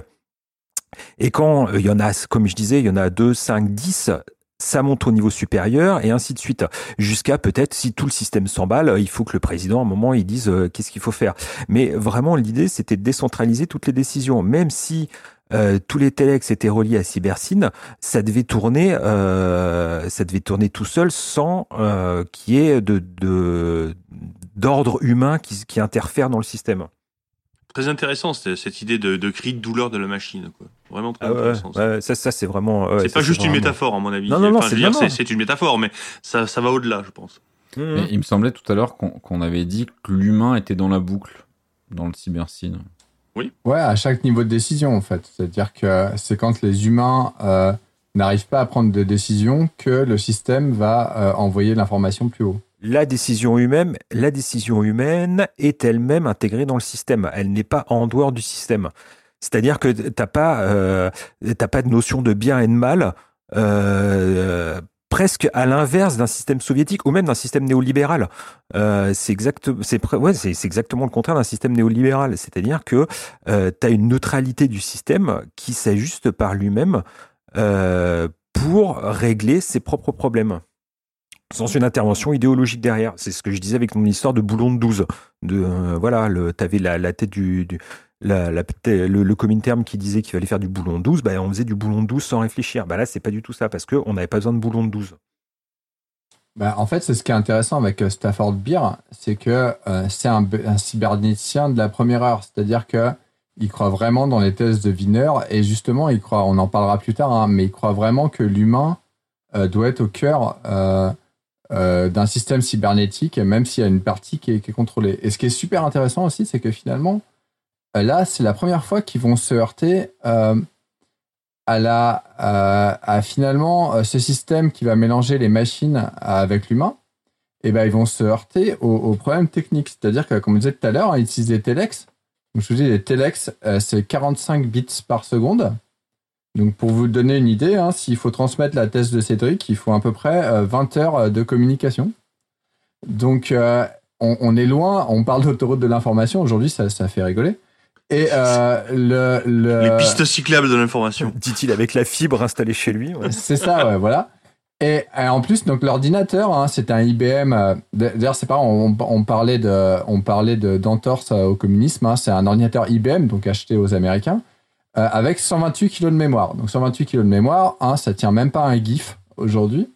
Et quand euh, il y en a, comme je disais, il y en a 2, 5, 10, ça monte au niveau supérieur et ainsi de suite. Jusqu'à peut-être, si tout le système s'emballe, il faut que le président, à un moment, il dise euh, qu'est-ce qu'il faut faire. Mais vraiment, l'idée, c'était de décentraliser toutes les décisions. Même si euh, tous les telex étaient reliés à Cybersyn, ça devait tourner, euh, ça devait tourner tout seul sans euh, qu'il y ait de, de, d'ordre humain qui, qui interfère dans le système.
Très intéressant, cette, cette idée de, de cri de douleur de la machine. Quoi. Vraiment très
Ah ouais,
intéressant. ça.
ouais, ça, ça c'est vraiment. ouais,
c'est pas juste une métaphore, à mon avis.
Non, non, non,
Enfin,
c'est- non,
une métaphore, mais ça, ça va au-delà, je pense.
Mmh.
Mais il me semblait tout à l'heure qu'on qu'on avait dit que l'humain était dans la boucle, dans le cybersyn.
Ouais, à chaque niveau de décision, en fait. C'est-à-dire que c'est quand les humains euh, n'arrivent pas à prendre de décision que le système va euh, envoyer l'information plus haut.
La décision humaine, la décision humaine est elle-même intégrée dans le système. Elle n'est pas en dehors du système. C'est-à-dire que t'as pas, euh, t'as pas de notion de bien et de mal. euh, presque à l'inverse d'un système soviétique ou même d'un système néolibéral. Euh, c'est exactement le contraire d'un système néolibéral. C'est-à-dire que euh, tu as une neutralité du système qui s'ajuste par lui-même euh, pour régler ses propres problèmes sans une intervention idéologique derrière. C'est ce que je disais avec mon histoire de boulon de 12. De, euh, voilà, le, t'avais la, tête du- la, le, le Comintern qui disait qu'il fallait faire du boulon de 12, bah, on faisait du boulon de 12 sans réfléchir. Bah là, c'est pas du tout ça, parce qu'on n'avait pas besoin de boulon de 12.
Bah, en fait, c'est ce qui est intéressant avec euh, Stafford Beer, c'est que euh, c'est un, cybernéticien de la première heure. C'est-à-dire que il croit vraiment dans les thèses de Wiener et justement, il croit, on en parlera plus tard, hein, mais il croit vraiment que l'humain euh, doit être au cœur d'un système cybernétique, même s'il y a une partie qui est, contrôlée. Et ce qui est super intéressant aussi, c'est que finalement, là, c'est la première fois qu'ils vont se heurter euh, à, la, euh, à finalement euh, ce système qui va mélanger les machines avec l'humain. Et ben, ils vont se heurter aux, problèmes techniques. C'est-à-dire que, comme je disais tout à l'heure, ils utilisent des telex. Donc, je vous dis, les telex, euh, c'est 45 bits par seconde. Donc, pour vous donner une idée, hein, s'il faut transmettre la thèse de Cédric, il faut à peu près euh, 20 heures de communication. Donc, euh, on, on est loin, on parle d'autoroute de l'information. Aujourd'hui, ça, ça fait rigoler. Et euh, le, le...
Les pistes cyclables de l'information.
Dit-il avec la fibre installée chez lui. ouais.
C'est ça, ouais, voilà. Et, euh, en plus, donc l'ordinateur, hein, c'est un IBM. euh, D'ailleurs, c'est pas, on, on parlait de, on parlait de d'entorse euh, au communisme. hein, c'est un ordinateur IBM, donc acheté aux Américains, euh, avec 128 kilos de mémoire. Donc 128 kilos de mémoire, hein, ça tient même pas un GIF aujourd'hui.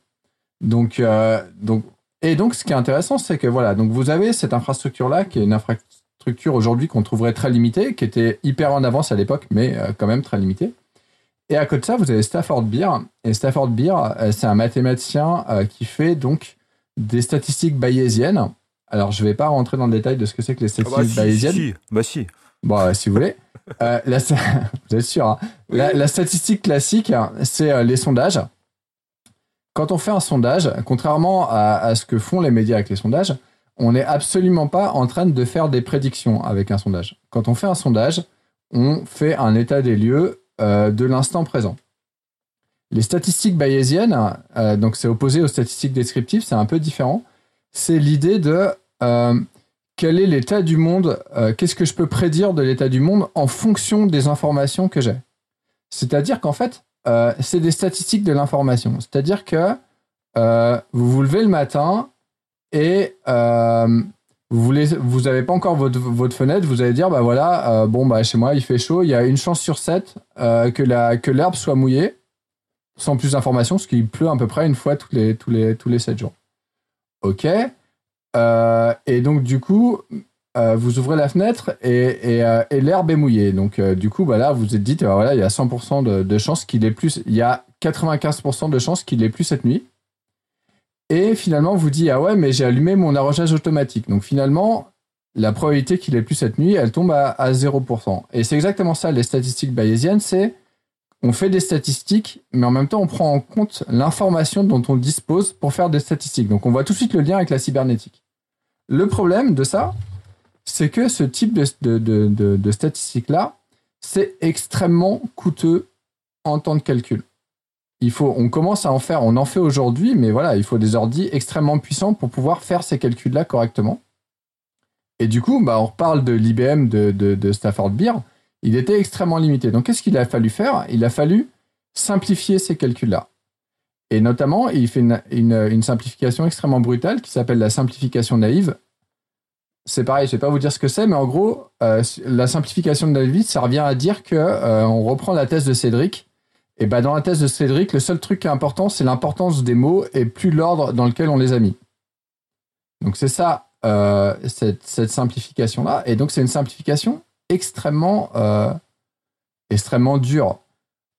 Donc, euh, donc, et donc, ce qui est intéressant, c'est que voilà, donc vous avez cette infrastructure-là, qui est une infrastructure aujourd'hui qu'on trouverait très limitée, qui était hyper en avance à l'époque, mais euh, quand même très limitée. Et à côté de ça, vous avez Stafford Beer. Et Stafford Beer, euh, c'est un mathématicien euh, qui fait donc des statistiques bayésiennes. Alors, je ne vais pas rentrer dans le détail de ce que c'est que les
Ah bah,
statistiques
si,
bayésiennes.
si, bah si.
Bon, si vous voulez. (laughs) Euh, la (laughs) vous êtes sûr. hein. la, la statistique classique, c'est les sondages. quand on fait un sondage, contrairement à, ce que font les médias avec les sondages, on n'est absolument pas en train de faire des prédictions avec un sondage. Quand on fait un sondage, on fait un état des lieux euh, de l'instant présent. Les statistiques bayésiennes, euh, donc c'est opposé aux statistiques descriptives, c'est un peu différent. C'est l'idée de euh, quel est l'état du monde, qu'est-ce que je peux prédire de l'état du monde en fonction des informations que j'ai. C'est-à-dire qu'en fait, c'est des statistiques de l'information. C'est-à-dire que vous vous levez le matin et vous voulez, vous avez pas encore votre, votre, fenêtre, vous allez dire bah voilà, euh, bon bah chez moi il fait chaud, il y a une chance sur sept euh, que la que l'herbe soit mouillée, sans plus d'informations, parce qu'il pleut à peu près une fois tous les tous les tous les sept jours. Ok. Euh, et donc du coup, vous ouvrez la fenêtre et, et, et l'herbe est mouillée. Donc du coup, bah là vous vous êtes dit bah, voilà, il y a 100% de, de chances qu'il ait plus, il y a 95% de chances qu'il ait plus cette nuit. Et finalement, vous dit, ah ouais, mais j'ai allumé mon arrosage automatique. Donc finalement, la probabilité qu'il ait plu cette nuit, elle tombe à, 0%. Et c'est exactement ça, les statistiques bayésiennes, c'est on fait des statistiques, mais en même temps, on prend en compte l'information dont on dispose pour faire des statistiques. Donc on voit tout de suite le lien avec la cybernétique. Le problème de ça, c'est que ce type de, de, de statistiques-là, c'est extrêmement coûteux en temps de calcul on commence à en faire, on en fait aujourd'hui, mais voilà, il faut des ordis extrêmement puissants pour pouvoir faire ces calculs-là correctement. Et du coup, bah, on reparle de l'IBM de, Stafford Beer, il était extrêmement limité. Donc, qu'est-ce qu'il a fallu faire? Il a fallu simplifier ces calculs-là. Et notamment, il fait une, simplification extrêmement brutale qui s'appelle la simplification naïve. C'est pareil, je ne vais pas vous dire ce que c'est, mais en gros, euh, la simplification naïve, ça revient à dire que euh, on reprend la thèse de Cédric, et bah dans la thèse de Cédric, le seul truc qui est important, c'est l'importance des mots et plus l'ordre dans lequel on les a mis. Donc c'est ça, euh, cette, simplification-là. Et donc c'est une simplification extrêmement, euh, extrêmement dure.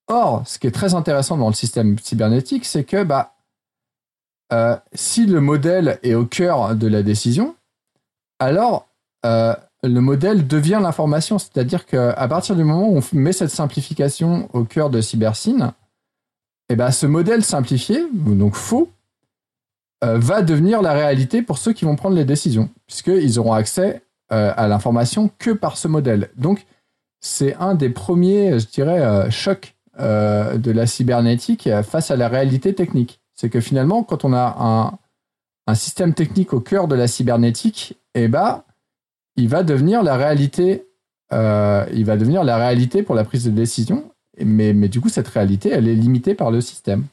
Or, ce qui est très intéressant dans le système cybernétique, c'est que bah, euh, si le modèle est au cœur de la décision, alors le modèle devient l'information. C'est-à-dire qu'à partir du moment où on met cette simplification au cœur de CyberSyn, eh ben, ce modèle simplifié, donc faux, euh, va devenir la réalité pour ceux qui vont prendre les décisions, puisqu'ils auront accès euh, à l'information que par ce modèle. Donc, c'est un des premiers, je dirais, euh, chocs de la cybernétique face à la réalité technique. C'est que finalement, quand on a un, système technique au cœur de la cybernétique, eh ben, il va devenir la réalité. Euh, il va devenir la réalité pour la prise de décision, mais, mais du coup, cette réalité, elle est limitée par le système.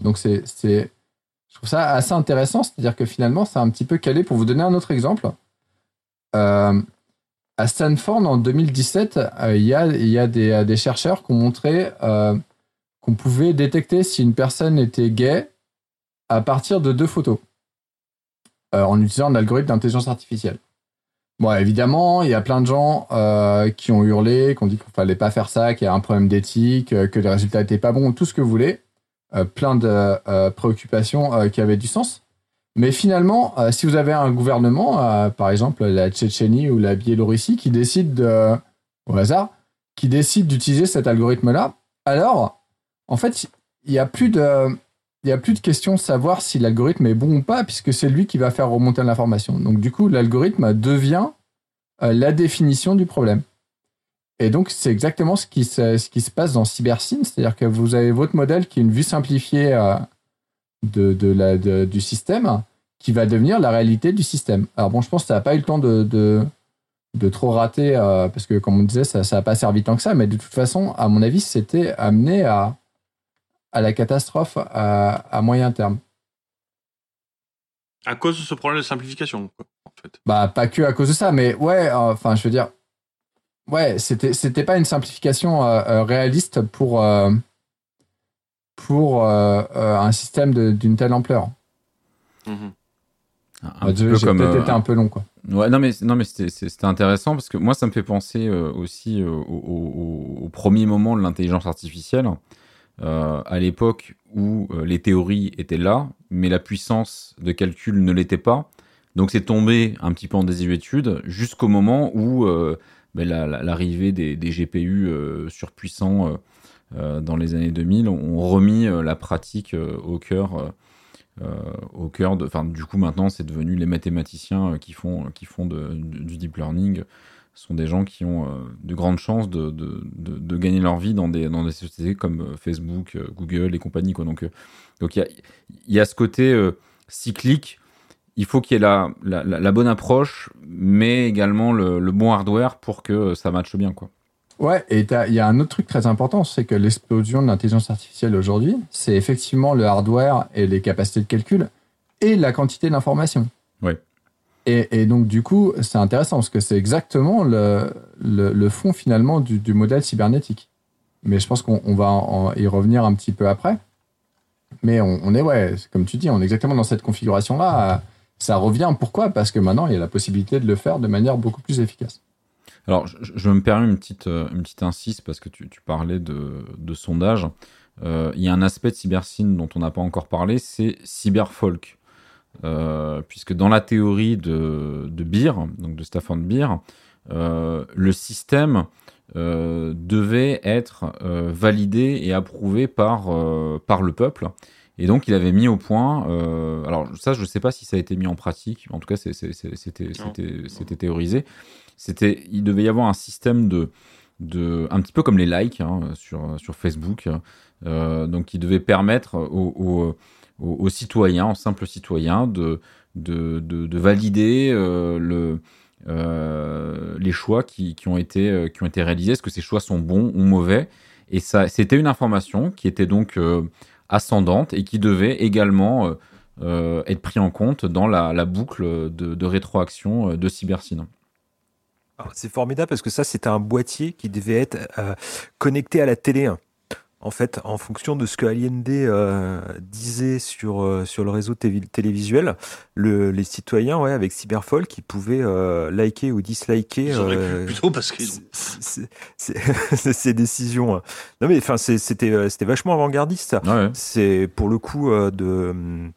Donc, c'est, c'est, je trouve ça assez intéressant, c'est-à-dire que finalement, c'est un petit peu calé. Pour vous donner un autre exemple, euh, à Stanford, en 2017, euh, il y a, y a des, des, chercheurs qui ont montré qu'on pouvait détecter si une personne était gay à partir de deux photos, en utilisant un algorithme d'intelligence artificielle. Bon, évidemment, il y a plein de gens euh, qui ont hurlé, qui ont dit qu'il fallait pas faire ça, qu'il y a un problème d'éthique, euh, que les résultats étaient pas bons, tout ce que vous voulez. Euh, plein de préoccupations qui avaient du sens. Mais finalement, si vous avez un gouvernement, par exemple la Tchétchénie ou la Biélorussie, qui décide de, au hasard, qui décide d'utiliser cet algorithme-là, alors, en fait, il n'y a plus de, il n'y a plus de question de savoir si l'algorithme est bon ou pas, puisque c'est lui qui va faire remonter l'information. Donc du coup, l'algorithme devient euh, la définition du problème. Et donc, c'est exactement ce qui, se, passe dans CyberSyn, c'est-à-dire que vous avez votre modèle qui est une vue simplifiée euh, de, de du système, qui va devenir la réalité du système. Alors bon, je pense que ça n'a pas eu le temps de, de, de trop rater, euh, parce que comme on disait, ça n'a pas servi tant que ça, mais de toute façon, à mon avis, c'était amené à, à la catastrophe à, moyen terme.
À cause de ce problème de simplification, en fait.
Bah, pas que à cause de ça, mais ouais, enfin, je veux dire, ouais, c'était, c'était pas une simplification euh, euh, réaliste pour, euh, pour un système d'une telle ampleur.
Mm-hmm. Un peu comme
peut-être été un peu long, quoi.
Ouais, non mais non mais c'était intéressant parce que moi ça me fait penser aussi au, au, au, premier moment de l'intelligence artificielle euh, à l'époque où euh, les théories étaient là, mais la puissance de calcul ne l'était pas. Donc c'est tombé un petit peu en désuétude jusqu'au moment où euh, ben, l'arrivée des, GPU surpuissants dans les années 2000 ont remis la pratique au cœur. au cœur de, enfin, du coup, maintenant, c'est devenu les mathématiciens qui font, qui font du deep learning sont des gens qui ont de grandes chances de, de, de, gagner leur vie dans des, dans des sociétés comme Facebook, Google et compagnie. Quoi. Donc, donc il y, y a, ce côté cyclique il faut qu'il y ait la, la, bonne approche, mais également le, bon hardware pour que ça matche bien. Quoi.
Ouais, et il y a un autre truc très important, c'est que l'explosion de l'intelligence artificielle aujourd'hui, c'est effectivement le hardware et les capacités de calcul et la quantité d'informations. Et, donc, du coup, c'est intéressant parce que c'est exactement le, fond finalement du, modèle cybernétique. Mais je pense qu'on va y revenir un petit peu après. Mais on, on, est, ouais, comme tu dis, on est exactement dans cette configuration-là ça revient. Pourquoi? Parce que maintenant, il y a la possibilité de le faire de manière beaucoup plus efficace.
Alors, je, me permets une petite, euh, une petite insiste parce que tu, parlais de, de sondage. Euh, il y a un aspect de cybersyn dont on n'a pas encore parlé, c'est cyberfolk. Euh, puisque dans la théorie de, de Beer, donc de Stafford Beer, le système devait être validé et approuvé par, par le peuple. Et donc, il avait mis au point. Euh, alors, ça, je ne sais pas si ça a été mis en pratique. En tout cas, c'était théorisé. C'était, il devait y avoir un système de, de un petit peu comme les likes hein, sur, sur Facebook. Euh, donc, il devait permettre aux, aux, citoyens, aux simples citoyens, de, de, de, valider euh, le, les choix qui, qui, ont été, qui ont été réalisés. Est-ce que ces choix sont bons ou mauvais? Et ça, c'était une information qui était donc ascendante et qui devait également euh, euh, être pris en compte dans la, boucle de, rétroaction euh, de Cybersyn.
C'est formidable parce que ça, c'était un boîtier qui devait être connecté à la télé en fait, en fonction de ce que Allende euh, disait sur, euh, sur le réseau télévisuel, le, les citoyens, ouais, avec Cyberfolk, qui pouvaient euh, liker ou disliker
euh, plutôt parce qu'ils (laughs)
ces décisions. Non mais enfin, c'était c'était vachement avant-gardiste.
Ouais.
C'est pour le coup de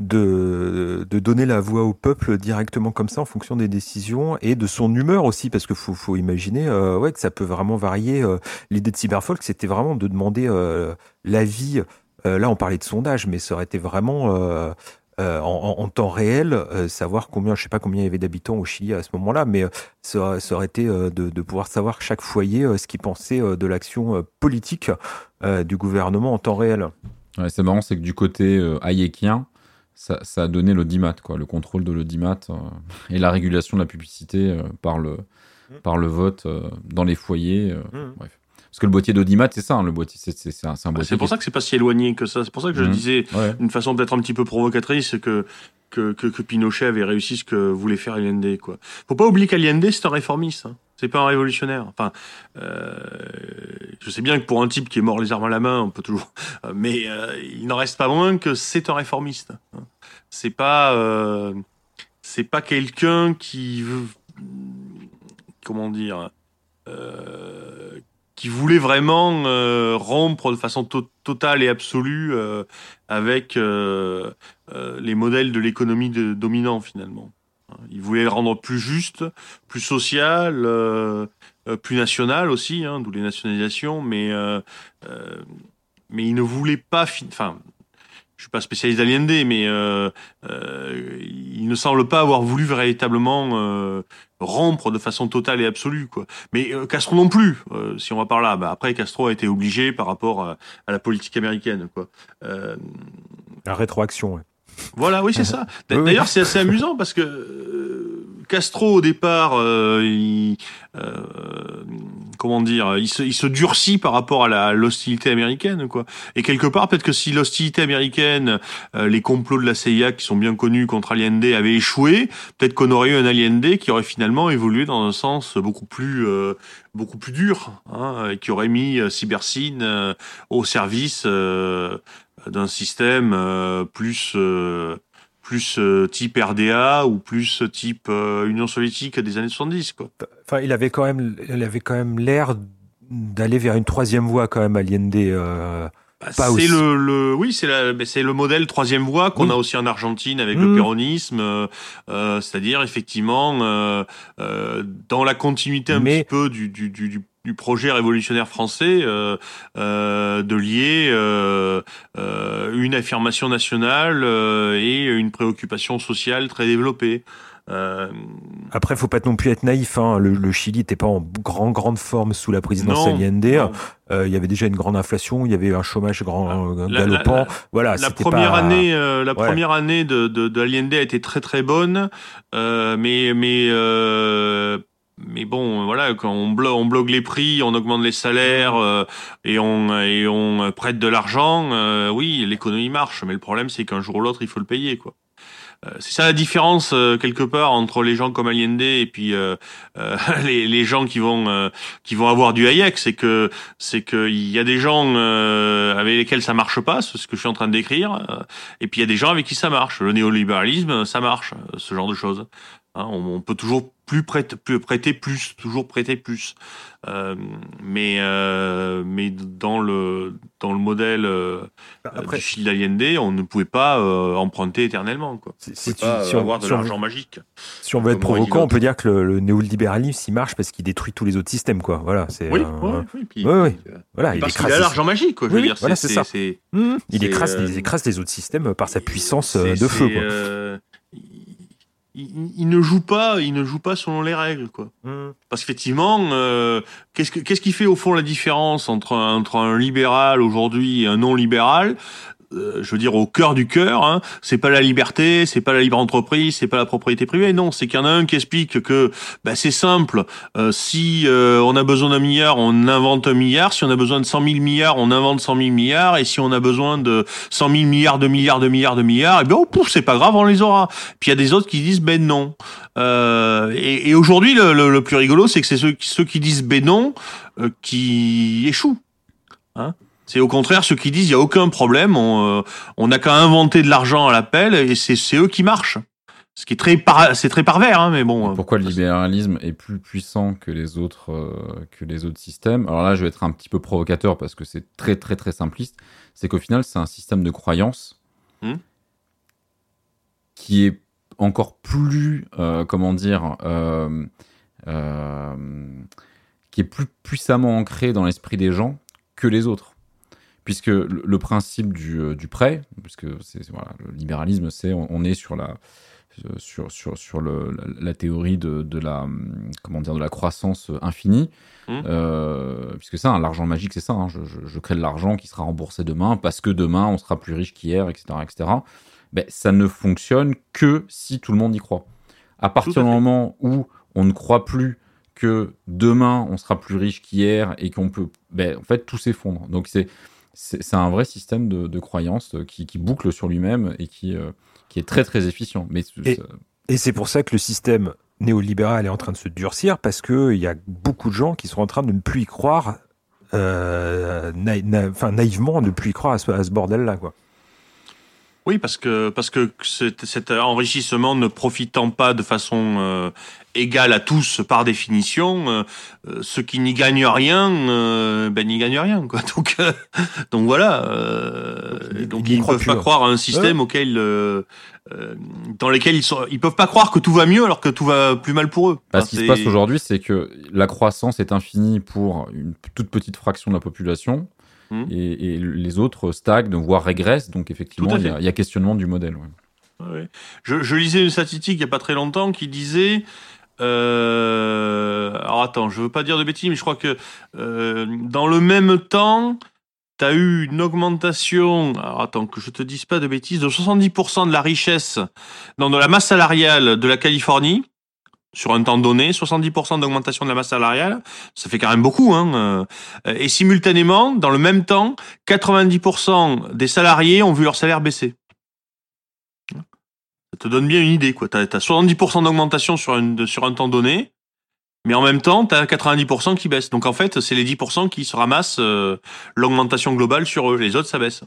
de, de donner la voix au peuple directement comme ça en fonction des décisions et de son humeur aussi parce que faut, faut imaginer euh, ouais que ça peut vraiment varier euh, l'idée de Cyberfolk c'était vraiment de demander euh, l'avis euh, là on parlait de sondage mais ça aurait été vraiment euh, en, en, temps réel savoir combien je sais pas combien il y avait d'habitants au Chili à ce moment-là mais ça, ça, aurait été de, de, pouvoir savoir chaque foyer ce qu'il pensait de l'action politique du gouvernement en temps réel.
Ouais, c'est marrant c'est que du côté hayekien ça, a donné l'audimat, quoi, le contrôle de l'audimat euh, et la régulation de la publicité euh, par, le, mmh. par le vote euh, dans les foyers. Mmh. Bref. Parce que le boîtier d'audimat, c'est ça, hein, le boîtier, c'est un, un, boîtier.
C'est pour ça que c'est pas si éloigné que ça. C'est pour ça que je mmh. disais, une façon d'être un petit peu provocatrice, que, que, que, que, Pinochet avait réussi ce que voulait faire Allende, quoi. Faut pas oublier qu'Allende, c'est un réformiste. Hein. C'est pas un révolutionnaire. Enfin, euh, je sais bien que pour un type qui est mort les armes à la main, on peut toujours. (laughs) Mais euh, il n'en reste pas moins que c'est un réformiste. Hein. C'est pas, euh, c'est pas quelqu'un qui veut, comment dire, qui voulait vraiment euh, rompre de façon totale et absolue euh, avec euh, les modèles de l'économie dominant finalement. Il voulait le rendre plus juste, plus social, plus national aussi, hein, d'où les nationalisations, mais, mais il ne voulait pas... Enfin, je suis pas spécialiste d'Allende, mais il ne semble pas avoir voulu véritablement rompre de façon totale et absolue. Quoi. Mais Castro non plus, si on va par là. Bah, après, Castro a été obligé par rapport à, la politique américaine. Quoi.
La rétroaction, ouais.
Voilà, oui, c'est ça. (laughs) D'ailleurs, c'est assez amusant parce que euh, Castro, au départ, euh, il, euh, comment dire, il se, durcit par rapport à l'hostilité américaine, quoi. Et quelque part, peut-être que si l'hostilité américaine, les complots de la CIA qui sont bien connus contre Allende avaient échoué, peut-être qu'on aurait eu un Allende qui aurait finalement évolué dans un sens beaucoup plus, beaucoup plus dur, hein, et qui aurait mis Cybersyn au service d'un système euh, plus euh, plus euh, type RDA ou plus type Union soviétique des années 70 quoi.
Enfin, il avait quand même il avait quand même l'air d'aller vers une troisième voie quand même Allende
bah, c'est le, le, oui, c'est c'est le modèle troisième voie qu'on a aussi en Argentine avec le mmh. péronisme, euh, c'est-à-dire effectivement euh, dans la continuité un petit peu du, du, du, du projet révolutionnaire français euh, euh, de lier euh, euh, une affirmation nationale euh, et une préoccupation sociale très développée. Euh,
Après, faut pas non plus être naïf. Hein. Le, le Chili n'était pas en grand, grande forme sous la présidence Allende. Euh, il y avait déjà une grande inflation, il y avait un chômage grand
La-
galopant.
la-
voilà,
la première
pas-
année, euh, la
Ouais.
première année de, de, de Allende a été très très bonne, euh, mais mais euh, mais bon, voilà, quand on, blo on bloque les prix, on augmente les salaires euh, et on prête de l'argent, euh, oui, l'économie marche, mais le problème c'est qu'un jour ou l'autre il faut le payer, quoi. Euh, C'est ça la différence quelque part entre les gens comme Allende et puis (laughs) les, gens qui vont qui vont avoir du Hayek, c'est que c'est que il y a des gens avec lesquels ça marche pas, c'est ce que je suis en train de décrire, et puis il y a des gens avec qui ça marche. Le néolibéralisme, ça marche, ce genre de choses. Hein, on peut toujours plus prêter, plus prêter plus, toujours prêter plus. Euh, mais euh, mais dans le dans le modèle euh,
Après,
du Chili d'Allende, on ne pouvait pas euh, emprunter éternellement. Quoi.
si,
On
si
pouvait
tu-
pas
si on,
avoir de
si on-
l'argent magique.
si on veut être provocant, on peut dire que le, le néolibéralisme, il marche parce qu'il détruit tous les autres systèmes, quoi. Voilà, c'est.
Oui, oui, oui. Puis,
Voilà, il
parce qu'il
écrase.
a l'argent magique, quoi. Je
Oui,
veux
oui,
dire,
voilà, c'est ça.
c'est
il
c'est,
écrase,
euh,
il écrase les autres systèmes par sa puissance
C'est-
de feu,
c'est,
quoi.
Il, il- il ne joue pas, il ne joue pas selon les règles, quoi.
Mmh.
Parce qu'effectivement, euh, qu'est-ce que- qu'est-ce qui fait au fond la différence entre un, entre un libéral aujourd'hui et un non libéral Euh, je veux dire au cœur du cœur, hein, c'est pas la liberté, c'est pas la libre entreprise, c'est pas la propriété privée, non, c'est qu'il y en a un qui explique que bah, c'est simple, euh, si euh, on a besoin d'un milliard, on invente un milliard, si on a besoin de 100 000 milliards, on invente 100 000 milliards, et si on a besoin de 100 000 milliards, de milliards, de milliards, de milliards, et bien oh, c'est pas grave, on les aura. Puis il y a des autres qui disent ben non. Euh, et et aujourd'hui, le, le- plus rigolo, c'est que c'est ceux, qui- ceux qui disent ben non euh, qui échouent. Hein c'est au contraire ceux qui disent il y a aucun problème, on euh, on n'a qu'à inventer de l'argent à l'appel et c'est eux qui marchent. Ce qui est très par- c'est très pervers, hein, mais bon.
Pourquoi le libéralisme est plus puissant que les autres euh, que les autres systèmes? Alors là, je vais être un petit peu provocateur parce que c'est très très très simpliste. C'est qu'au final, c'est un système de croyance
Hmm?
qui est encore plus, euh, comment dire, euh, qui est plus puissamment ancré dans l'esprit des gens que les autres. Puisque le, le principe du, euh, du prêt, puisque voilà, le libéralisme, c'est on, on est sur la sur, sur, sur le, la, la théorie de, de la hum, comment dire de la croissance infinie.
Mhm.
euh, puisque ça hein, l'argent magique c'est ça hein, je, je, je crée de l'argent qui sera remboursé demain parce que demain on sera plus riche qu'hier etc etc ben, ça ne fonctionne que si tout le monde y croit. À partir
Tout
du moment où on ne croit plus que demain on sera plus riche qu'hier et qu'on peut ben, en fait tout s'effondre. Donc c'est c'est un vrai système de, de croyance qui, qui boucle sur lui-même et qui, euh, qui est très très efficient. Mais
Et-
ça-
Et c'est pour ça que le système néolibéral est en train de se durcir parce que il y a beaucoup de gens qui sont en train de ne plus y croire, euh, naï- na- enfin naïvement, ne plus y croire à ce, à ce bordel-là, quoi.
Oui, parce que parce que cet, cet enrichissement ne profitant pas de façon euh, égale à tous par définition, euh, euh, ceux qui n'y gagnent rien, euh, ben n'y gagnent rien, quoi. (laughs) Donc donc voilà.
Donc, ils-
donc ne peuvent pas croire à un système auquel dans lesquels ils sont, ils peuvent pas croire que tout va mieux alors que tout va plus mal pour eux.
Bah,
Enfin,
ce qui se passe aujourd'hui, c'est que la croissance est infinie pour une toute petite fraction de la population
Mhm.
et, et les autres stagnent, voire régressent. Donc effectivement, il y, a, y questionnement du modèle. ouais.
Ouais. Je, je lisais une statistique il y a pas très longtemps qui disait. Euh, alors attends, je veux pas dire de bêtises, mais je crois que euh, dans le même temps, tu as eu une augmentation. Alors attends, que je te dise pas de bêtises, de 70% de la richesse, non, de la masse salariale de la Californie sur un temps donné, 70% d'augmentation de la masse salariale, ça fait quand même beaucoup. Hein. euh, Et simultanément, dans le même temps, 90% des salariés ont vu leur salaire baisser. Ça te donne bien une idée, quoi. T'as as 70% d'augmentation sur, un temps donné, mais en même temps, t'as 90% qui baissent. Donc en fait, c'est les 10% qui se ramassent euh, l'augmentation globale sur eux. Les autres, ça baisse.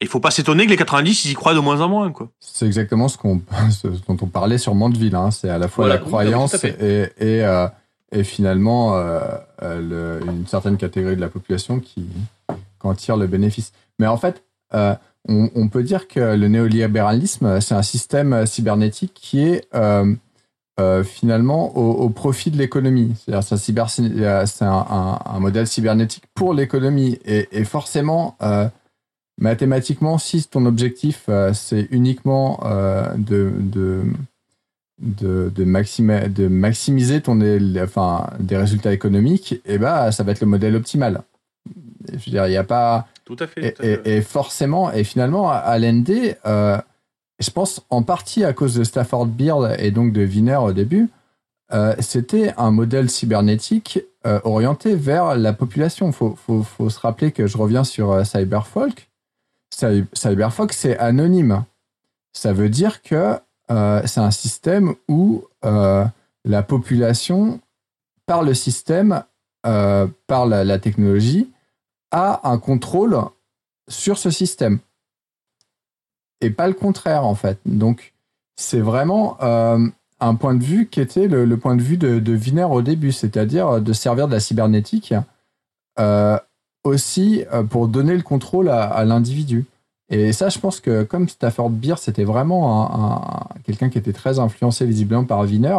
Il faut pas s'étonner que les 90, ils y croient de moins en moins, quoi.
C'est exactement ce, qu'on, (laughs) ce dont on parlait sur Mandeville. Hein. C'est à la fois
Voilà,
la
oui,
croyance et, et, euh, et finalement euh, euh, le- une certaine catégorie de la population qui, qui en tire le bénéfice. Mais en fait, euh, on, on peut dire que le néolibéralisme, c'est un système cybernétique qui est euh, finalement au, profit de l'économie. C'est-à-dire c'est un, modèle cybernétique pour l'économie. Et, forcément, mathématiquement, si ton objectif, c'est uniquement de, de, de, maximiser ton, enfin, des résultats économiques, et eh ben, ça va être le modèle optimal. Je veux dire, il n'y a pas.
Tout à fait.
et, forcément, et finalement, à l'ND, euh, je pense en partie à cause de Stafford Beard et donc de Wiener au début, euh, c'était un modèle cybernétique euh, orienté vers la population. Il faut, faut, faut, se rappeler que je reviens sur Cyberfolk. Cyberfolk, c'est anonyme. Ça veut dire que euh, c'est un système où euh, la population, par le système, euh, par la, technologie, a un contrôle sur ce système. Et pas le contraire, en fait. Donc, c'est vraiment un point de vue qui était le, point de vue de, de Wiener au début, c'est-à-dire de servir de la cybernétique aussi pour donner le contrôle à l'individu. Et ça, je pense que comme Stafford Beer, c'était vraiment quelqu'un qui était très influencé visiblement par Wiener,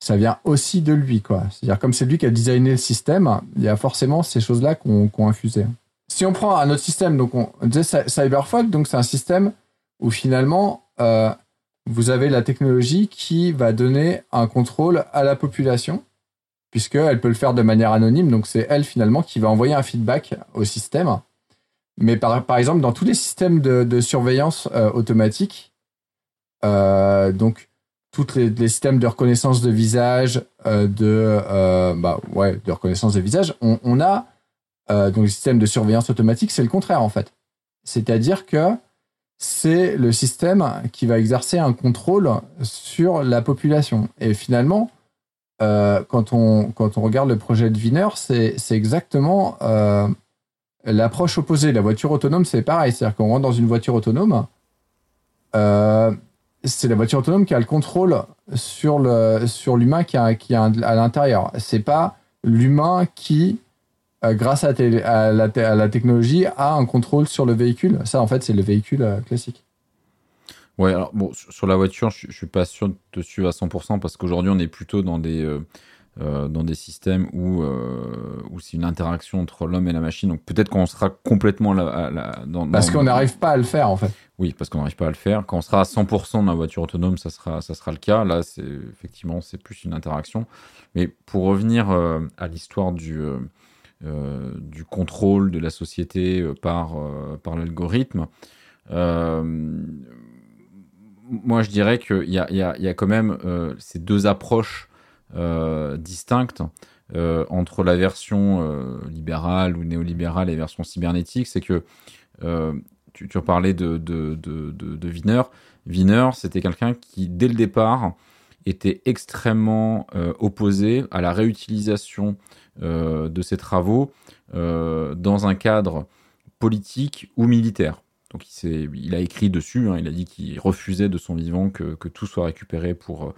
ça vient aussi de lui. quoi. C'est-à-dire, comme c'est lui qui a designé le système, il y a forcément ces choses-là qu'on ont infusé. Si on prend un autre système, donc on disait Cyberfolk, donc c'est un système où finalement, euh, vous avez la technologie qui va donner un contrôle à la population, puisqu'elle peut le faire de manière anonyme. Donc c'est elle finalement qui va envoyer un feedback au système mais par, par exemple, dans tous les systèmes de, surveillance euh, automatique, euh, donc tous les, systèmes de reconnaissance de visage, euh, de, bah, ouais, de reconnaissance de visage, on, a donc le système de surveillance automatique, c'est le contraire en fait. C'est-à-dire que c'est le système qui va exercer un contrôle sur la population. Et finalement, quand, on, quand on regarde le projet de Wiener, c'est exactement L'approche opposée, la voiture autonome, c'est pareil. C'est-à-dire qu'on rentre dans une voiture autonome, euh, c'est la voiture autonome qui a le contrôle sur le sur l'humain qui a, qui a à l'intérieur. C'est pas l'humain qui, euh, grâce à, la, à, la, technologie, a un contrôle sur le véhicule. Ça, en fait, c'est le véhicule euh, classique.
Ouais, alors bon, sur la voiture, je, je suis pas sûr de te suivre à 100% parce qu'aujourd'hui, on est plutôt dans des euh, dans des systèmes où, euh, où c'est une interaction entre l'homme et la machine. Donc peut-être qu'on sera complètement là. dans,
parce qu'on n'arrive pas à le faire en fait.
Oui, parce qu'on n'arrive pas à le faire. Quand on sera à 100% dans la voiture autonome, ça sera, ça sera le cas. Là, c'est effectivement, c'est plus une interaction. Mais pour revenir euh, à l'histoire du, du contrôle de la société par, par l'algorithme, moi je dirais qu'il y a, quand même ces deux approches euh, distincte euh, entre la version euh, libérale ou néolibérale et la version cybernétique, c'est que tu, tu, parlais de, de, Wiener. Wiener, c'était quelqu'un qui, dès le départ, était extrêmement opposé à la réutilisation de ses travaux dans un cadre politique ou militaire. Donc il, a écrit dessus, hein, il a dit qu'il refusait de son vivant que, tout soit récupéré pour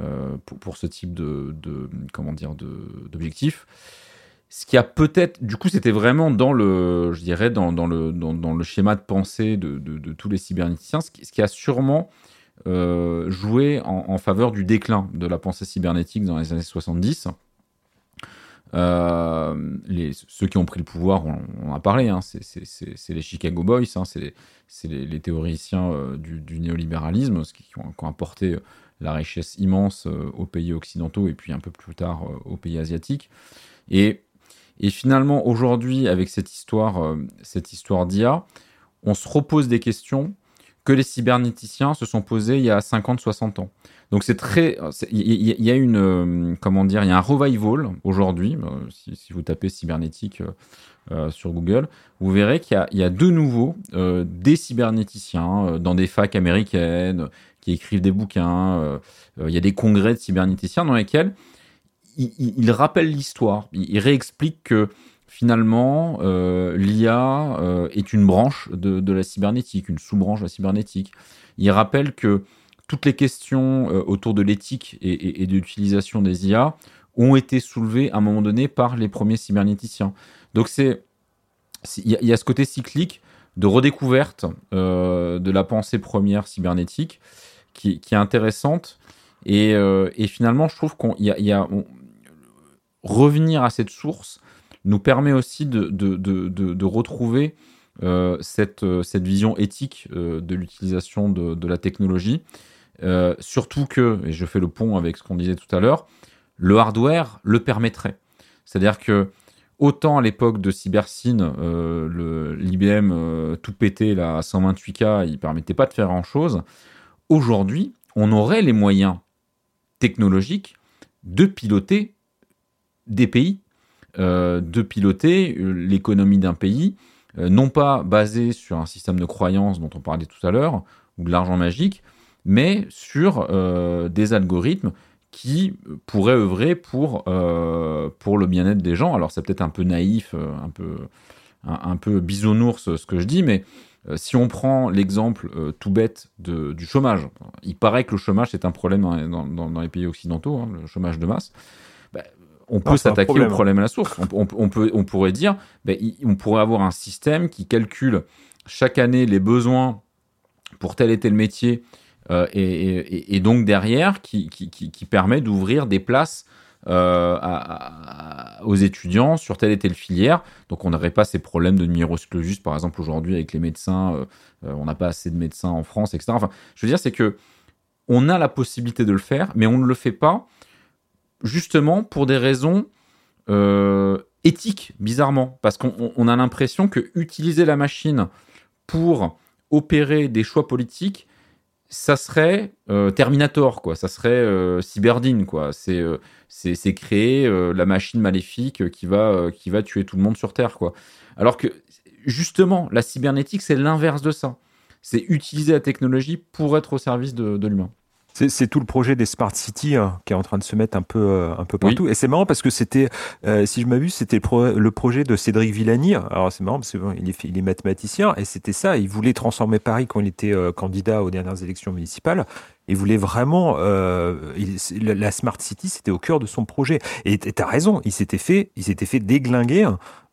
euh, pour, pour, ce type de, comment dire d'objectif. Ce qui a peut-être, du coup, c'était vraiment dans le, je dirais, dans, le, dans, le schéma de pensée de, tous les cybernéticiens, ce qui, a sûrement euh, joué en, en, faveur du déclin de la pensée cybernétique dans les années 70. Euh, les, ceux qui ont pris le pouvoir, on, on a parlé, hein, c'est les Chicago Boys, hein, c'est les, théoriciens euh, du, néolibéralisme, ce qui, ont, apporté la richesse immense euh, aux pays occidentaux et puis un peu plus tard euh, aux pays asiatiques. Et, et finalement, aujourd'hui, avec cette histoire, euh, cette histoire d'IA, on se repose des questions que les cybernéticiens se sont posées il y a 50-60 ans. Donc c'est très, il y, a une, comment dire, il y a un revival aujourd'hui. Si, si, vous tapez cybernétique euh, sur Google, vous verrez qu'il y, a de nouveau euh, des cybernéticiens dans des facs américaines, qui écrivent des bouquins. Euh, euh, il y a des congrès de cybernéticiens dans lesquels ils, rappellent l'histoire. Ils, réexpliquent que finalement, euh, l'IA est une branche de, la cybernétique, une sous-branche de la cybernétique. Ils rappellent que toutes les questions autour de l'éthique et, de l'utilisation des IA ont été soulevées à un moment donné par les premiers cybernéticiens. Donc c'est il y, a ce côté cyclique de redécouverte de la pensée première cybernétique qui, est intéressante Et, euh, et finalement, je trouve qu'on y a, revenir à cette source nous permet aussi de, retrouver euh, cette, euh, cette vision éthique euh, de l'utilisation de, la technologie. Surtout que, et je fais le pont avec ce qu'on disait tout à l'heure, le hardware le permettrait. C'est-à-dire que autant à l'époque de Cybersyn, l'IBM tout pété là, à 128K, il permettait pas de faire grand-chose. Aujourd'hui, on aurait les moyens technologiques de piloter des pays, de piloter euh, l'économie d'un pays, euh, non pas basé sur un système de croyance dont on parlait tout à l'heure, ou de l'argent magique, mais sur euh, des algorithmes qui pourraient œuvrer pour, euh, pour le bien-être des gens. Alors c'est peut-être un peu naïf, euh, un peu, un, un peu bisounours ce que je dis, mais euh, si on prend l'exemple euh, tout bête de, du chômage, il paraît que le chômage c'est un problème dans- dans les pays occidentaux, hein, le chômage de masse. On peut s'attaquer au
problème.
à la source. On, on- on peut, on pourrait dire, ben, on pourrait avoir un système qui calcule chaque année les besoins pour tel et tel métier, euh, et, et- et donc derrière, qui, qui, qui- qui permet d'ouvrir des places euh, à- à- aux étudiants sur telle et telle filière. Donc on n'aurait pas ces problèmes de clausus, par exemple aujourd'hui avec les médecins, euh, on n'a pas assez de médecins en France, etc. Enfin, je veux dire, c'est que on a la possibilité de le faire, mais on ne le fait pas justement pour des raisons euh, éthiques, bizarrement, parce qu'on on- on a l'impression que utiliser la machine pour opérer des choix politiques, ça serait euh, Terminator, quoi. Ça serait euh, Cyberdine, quoi. C'est euh, créer la machine maléfique qui va qui va tuer tout le monde sur Terre, quoi. Alors que justement, la cybernétique, c'est l'inverse de ça. C'est utiliser la technologie pour être au service de, de l'humain.
C'est tout le projet des smart cities hein, qui est en train de se mettre un peu euh, un peu partout. Et c'est marrant parce que c'était, euh, si je m'abuse, c'était le, pro- le projet de Cédric Villani. Alors c'est marrant parce que bon, est, il est mathématicien et c'était ça. Il voulait transformer Paris quand il était euh, candidat aux dernières élections municipales. Il voulait vraiment euh, il- la, smart city, c'était au cœur de son projet. Et tu as raison, il s'était fait, il s'était fait déglinguer.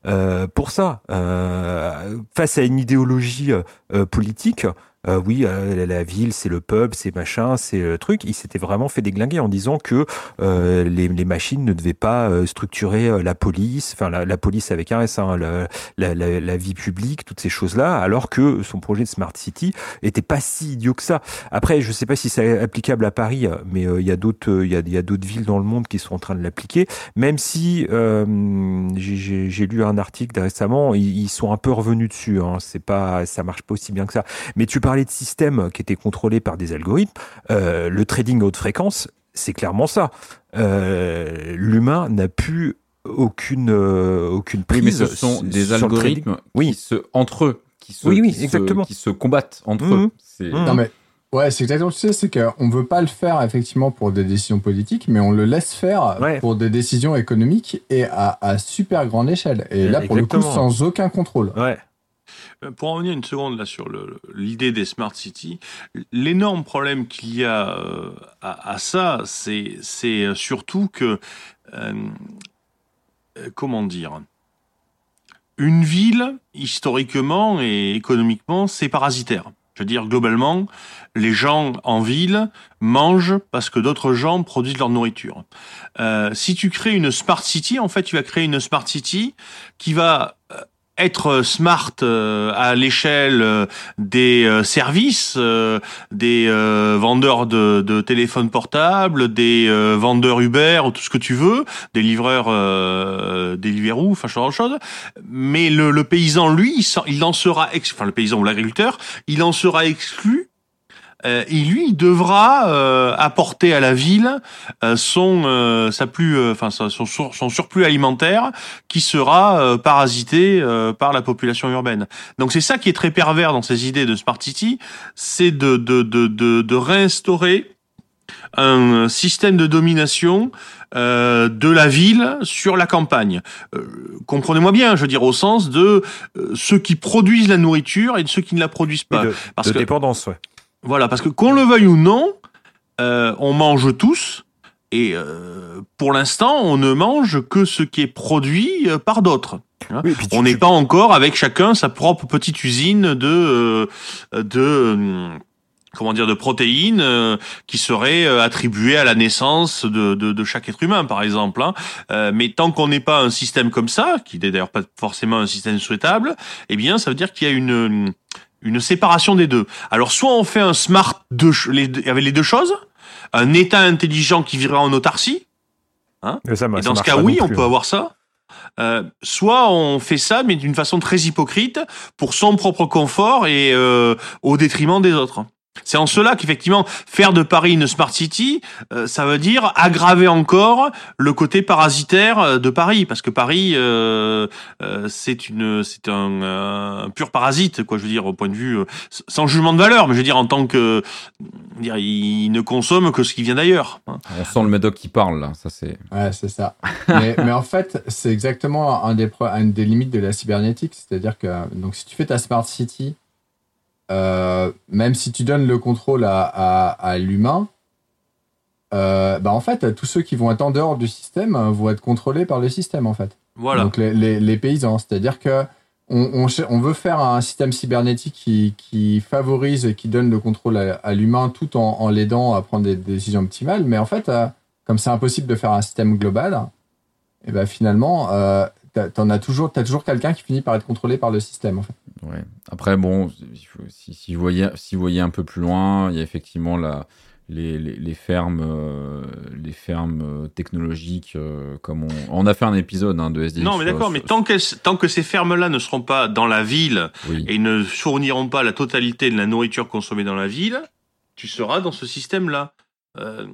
euh, pour ça, euh, face à une idéologie euh, politique, euh, oui, euh, la, ville, c'est le peuple, c'est machin, c'est le truc. Il s'était vraiment fait déglinguer en disant que euh, les, les machines ne devaient pas euh, structurer euh, la police, enfin la, la police avec un S, hein, la, la, la vie publique, toutes ces choses-là, alors que son projet de Smart City était pas si idiot que ça. Après, je sais pas si c'est applicable à Paris, mais euh, il y a d'autres, euh, il y a, d'autres villes dans le monde qui sont en train de l'appliquer. Même si euh, j'ai lu un article récemment, ils, ils sont un peu revenus dessus. Hein, c'est pas, ça marche pas aussi bien que ça. Mais tu de systèmes qui étaient contrôlés par des algorithmes. Euh, le trading à haute fréquence, c'est clairement ça. Euh, L'humain n'a plus aucune euh, aucune
Oui,
prise.
mais ce sont des algorithmes
Oui.
qui se, entre eux, qui se,
Oui, oui,
qui se-
exactement.
qui se combattent entre eux. C'est-
Mhm.
Non, mais ouais, c'est exactement ce que c'est, c'est qu'on ne veut pas le faire effectivement pour des décisions politiques, mais on le laisse faire
Ouais.
pour des décisions économiques et à, à super grande échelle. Et là, pour le coup,
Exactement.
sans aucun contrôle.
Ouais.
Euh, Pour en revenir une seconde là sur l'idée des smart cities, l'énorme problème qu'il y a euh, à, ça, c'est c'est surtout que euh, euh, comment dire, une ville historiquement et économiquement, c'est parasitaire. Je veux dire, globalement, les gens en ville mangent parce que d'autres gens produisent leur nourriture. Euh, si tu crées une smart city, en fait, tu vas créer une smart city qui va euh, être smart euh, à l'échelle euh, des euh, services, euh, des euh, vendeurs de, de téléphones portables, des euh, vendeurs Uber ou tout ce que tu veux, des livreurs euh, Deliveroo, enfin ce genre de choses. Mais le, le paysan, lui, il, en sera, ex- enfin le paysan ou l'agriculteur, il en sera exclu. Euh, et lui, il devra euh, apporter à la ville euh, son, euh, sa plus, enfin son, son, sur- son surplus alimentaire qui sera euh, parasité euh, par la population urbaine. Donc c'est ça qui est très pervers dans ces idées de Smart City, c'est de, de, de, de, de réinstaurer un système de domination euh, de la ville sur la campagne. Euh, Comprenez-moi bien, je veux dire au sens de euh, ceux qui produisent la nourriture et de ceux qui ne la produisent
Et
pas.
de,
parce
de
que
dépendance, ouais.
Voilà, parce que qu'on le veuille ou non, euh, on mange tous. Et euh, pour l'instant, on ne mange que ce qui est produit euh, par d'autres.
Oui, tu-
On n'est
tu-
pas encore avec chacun sa propre petite usine de euh, de euh, comment dire de protéines euh, qui seraient attribuées à la naissance de, de, de chaque être humain par exemple hein. Euh, mais tant qu'on n'est pas un système comme ça qui n'est d'ailleurs pas forcément un système souhaitable eh bien ça veut dire qu'il y a une une séparation des deux alors soit on fait un smart les, avec les deux choses un état intelligent qui vivrait en autarcie hein.
Et, ça,
et
ça
dans ce cas oui on peut
hein.
avoir ça euh, soit on fait ça, mais d'une façon très hypocrite, pour son propre confort et euh, au détriment des autres. C'est en cela qu'effectivement, faire de Paris une smart city, euh, ça veut dire aggraver encore le côté parasitaire euh, de Paris, parce que Paris, euh, euh, c'est une, c'est un, euh, un pur parasite, quoi. Je veux dire, au point de vue, euh, sans jugement de valeur, mais je veux dire en tant que, dire, il ne consomme que ce qui vient d'ailleurs. hein.
On sent le médoc qui parle là, ça c'est.
Ouais, c'est ça. (laughs) mais, mais en fait, c'est exactement un des, une des limites de la cybernétique. C'est-à-dire que donc, si tu fais ta smart city, euh, même si tu donnes le contrôle à, à, à l'humain, euh, bah en fait, tous ceux qui vont être en dehors du système euh, vont être contrôlés par le système, en fait.
Voilà.
Donc les, les, les paysans. C'est-à-dire que on, on, veut faire un système cybernétique qui, qui favorise et qui donne le contrôle à, à l'humain tout en, en l'aidant à prendre des décisions optimales. Mais en fait, euh, comme c'est impossible de faire un système global, et ben finalement, t'en as toujours, t'as toujours quelqu'un qui finit par être contrôlé par le système. En fait.
Ouais. Après, bon, si, si, vous voyez, si vous voyez un peu plus loin, il y a effectivement la, les, les, les fermes, euh, les fermes euh, technologiques, euh, comme on, on a fait un épisode hein, de SDX.
Non, mais d'accord, mais tant, qu'elles- tant que ces fermes-là ne seront pas dans la ville
oui.
et ne fourniront pas la totalité de la nourriture consommée dans la ville, tu seras dans ce système-là. Euh,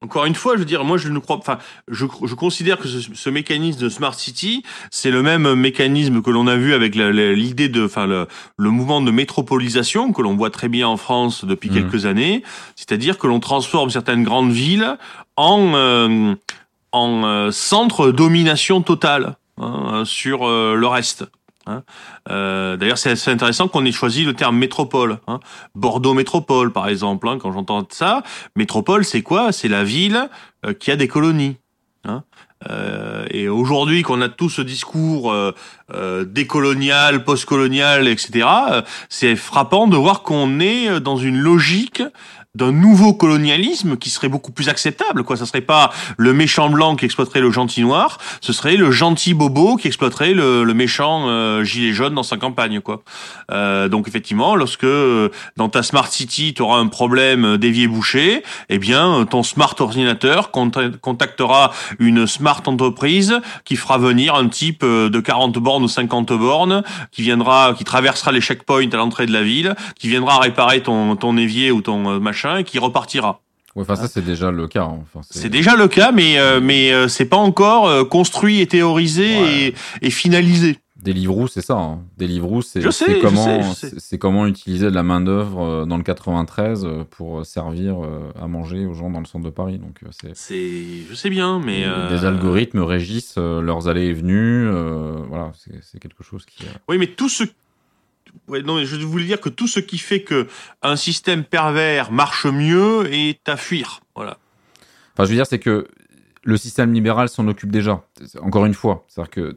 encore une fois, je veux dire, moi, je ne crois, enfin, je, je considère que ce, ce mécanisme de smart city, c'est le même mécanisme que l'on a vu avec l'idée de, enfin, le, le mouvement de métropolisation que l'on voit très bien en France depuis
Mhm.
quelques années, c'est-à-dire que l'on transforme certaines grandes villes en euh, en euh, centre domination totale hein, sur euh, le reste. Hein. Euh, D'ailleurs, c'est intéressant qu'on ait choisi le terme métropole. hein. Bordeaux métropole, par exemple. hein, quand j'entends ça, métropole, c'est quoi? C'est la ville euh, qui a des colonies. Euh, et aujourd'hui, qu'on a tout ce discours décolonial, postcolonial, etc., c'est frappant de voir qu'on est dans une logique d'un nouveau colonialisme qui serait beaucoup plus acceptable. Quoi, ça serait pas le méchant blanc qui exploiterait le gentil noir, ce serait le gentil bobo qui exploiterait le, le méchant euh, gilet jaune dans sa campagne. Quoi. Euh, donc effectivement, lorsque euh, dans ta smart city tu auras un problème euh, d'évier bouché, eh bien ton smart ordinateur conta- contactera une smart entreprise qui fera venir un type euh, de 40 bornes ou 50 bornes qui viendra, qui traversera les checkpoints à l'entrée de la ville, qui viendra réparer ton, ton évier ou ton euh, machin et qui repartira.
Ouais, enfin, ça, c'est déjà le cas. hein. Enfin,
C'est déjà le cas, mais euh, mais euh, c'est pas encore euh, construit et théorisé
Ouais.
et, et finalisé.
Deliveroo, c'est ça. Hein. Deliveroo, c'est comment, c'est- comment utiliser de la main d'œuvre dans le 93 euh, pour servir euh, à manger aux gens dans le centre de Paris. Donc, euh, c'est
je sais bien, mais euh,
des algorithmes régissent euh, leurs allées et venues. euh, voilà, c'est quelque chose qui. euh,
Oui, mais tout ce Ouais, non, je voulais dire que tout ce qui fait que un système pervers marche mieux est à fuir. Voilà.
Enfin, je veux dire, c'est que le système libéral s'en occupe déjà. Encore une fois, c'est-à-dire que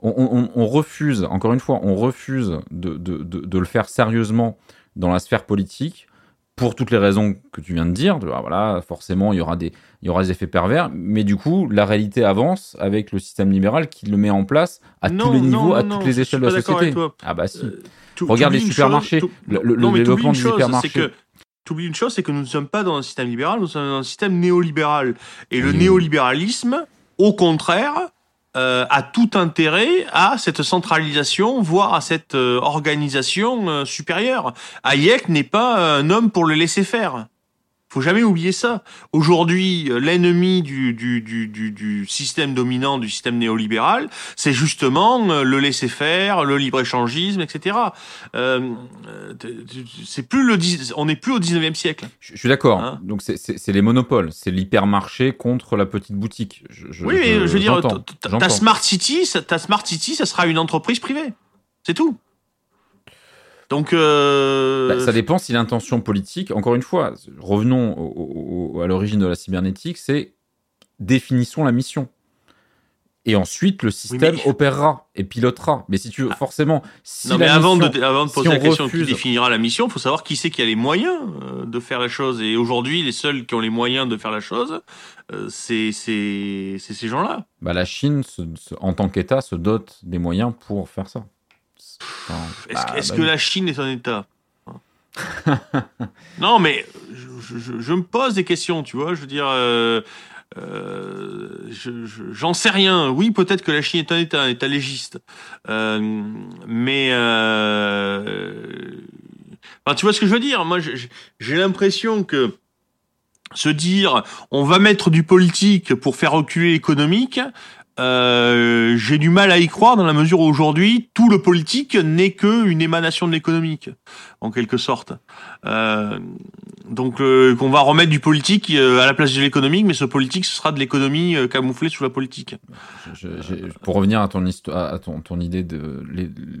on, on- refuse, encore une fois, on refuse de- de- de le faire sérieusement dans la sphère politique pour toutes les raisons que tu viens de dire. De, ah, voilà, forcément, il y aura des, il y aura des effets pervers, mais du coup, la réalité avance avec le système libéral qui le met en place à
Non,
tous les
non,
niveaux,
non,
à toutes les échelles de la société. Ah bah si.
Euh,
Regarde les supermarchés,
chose,
le- développement
c'est que tu oublies une chose, c'est que nous ne sommes pas dans un système libéral, nous sommes dans un système néolibéral. Et le
Oui.
néolibéralisme, au contraire, euh, a tout intérêt à cette centralisation, voire à cette euh, organisation euh, supérieure. Hayek n'est pas un homme pour le laisser faire. Faut jamais oublier ça. Aujourd'hui, euh, l'ennemi du, du, du, du, du système dominant, du système néolibéral, c'est justement euh, le laisser-faire, le libre-échangisme, etc. Euh, c'est plus le, on n'est plus au 19e siècle.
Je, je suis d'accord.
Hein
Donc c'est- les monopoles, c'est l'hypermarché contre la petite boutique. Je, je-
oui, mais je veux dire, ta smart city, ta smart city, ça sera une entreprise privée. C'est tout. Donc, euh,
Bah, ça dépend si l'intention politique, encore une fois, revenons au- au- au- à l'origine de la cybernétique, c'est définissons la mission. Et ensuite, le système
mais-
opérera et pilotera. Mais si tu veux,
Ah.
forcément, si
non, mais
la
avant,
mission-
de, avant de
si
poser
on
la question qui
refuse-
définira la mission, il faut savoir qui c'est qui a les moyens euh, de faire la chose. Et aujourd'hui, les seuls qui ont les moyens de faire la chose, euh, c'est ces gens-là.
bah, la Chine, se- se- en tant qu'État, se dote des moyens pour faire ça.
Est-ce
bah,
que-
bah
que
oui.
la Chine est un État Non, mais je, je- je me pose des questions, tu vois. Je veux dire, euh, euh, je- je- j'en sais rien. Oui, peut-être que la Chine est un État, un État légiste. Euh, mais, enfin, tu vois ce que je veux dire? Moi, j'ai j'ai l'impression que se dire on va mettre du politique pour faire reculer l'économique, euh, j'ai du mal à y croire dans la mesure où aujourd'hui tout le politique n'est que une émanation de l'économique, en quelque sorte. Euh, donc euh, qu'on va remettre du politique euh, à la place de l'économique, mais ce politique ce sera de l'économie camouflée sous la politique.
Pour revenir à ton, idée de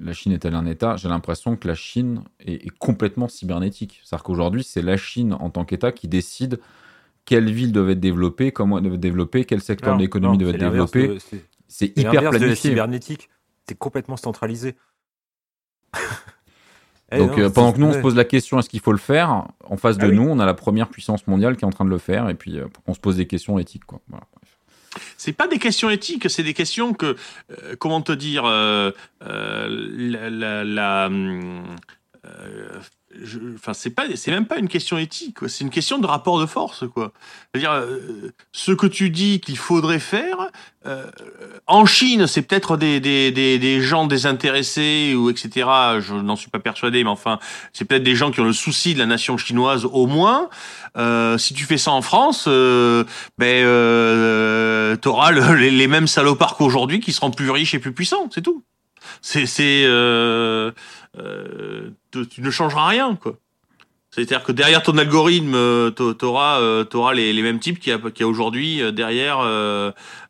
la Chine est-elle un État, j'ai l'impression que la Chine est complètement cybernétique. C'est-à-dire qu'aujourd'hui, c'est la Chine en tant qu'État qui décide quelles villes doivent être développées, comment elles doivent être développées, quel secteur
Non,
de l'économie
c'est
être développé.
de- C'est
hyper
l'inverse de
planifié.
cybernétique. C'est complètement centralisé. (laughs) Eh
Donc
non,
euh, pendant que nous on se pose la question est-ce qu'il faut le faire, en face de
Ah oui.
nous on a la première puissance mondiale qui est en train de le faire et puis euh, on se pose des questions éthiques quoi. Voilà.
C'est pas des questions éthiques, c'est des questions que, euh, comment te dire, euh, euh, la, la, la, hum, euh, enfin c'est pas, c'est même pas une question éthique, c'est une question de rapport de force, quoi. C'est-à-dire, euh, ce que tu dis qu'il faudrait faire, euh, en Chine, c'est peut-être des, des, des, gens désintéressés ou etc. Je n'en suis pas persuadé, mais enfin, c'est peut-être des gens qui ont le souci de la nation chinoise au moins. Euh, si tu fais ça en France, euh, ben euh, t'auras le- les, les mêmes salopards qu'aujourd'hui qui seront plus riches et plus puissants, c'est tout. C'est c'est euh, tu tu ne changeras rien quoi. C'est-à-dire que derrière ton algorithme, euh, t'a- t'auras euh, les, les mêmes types qu'il y a, y a aujourd'hui derrière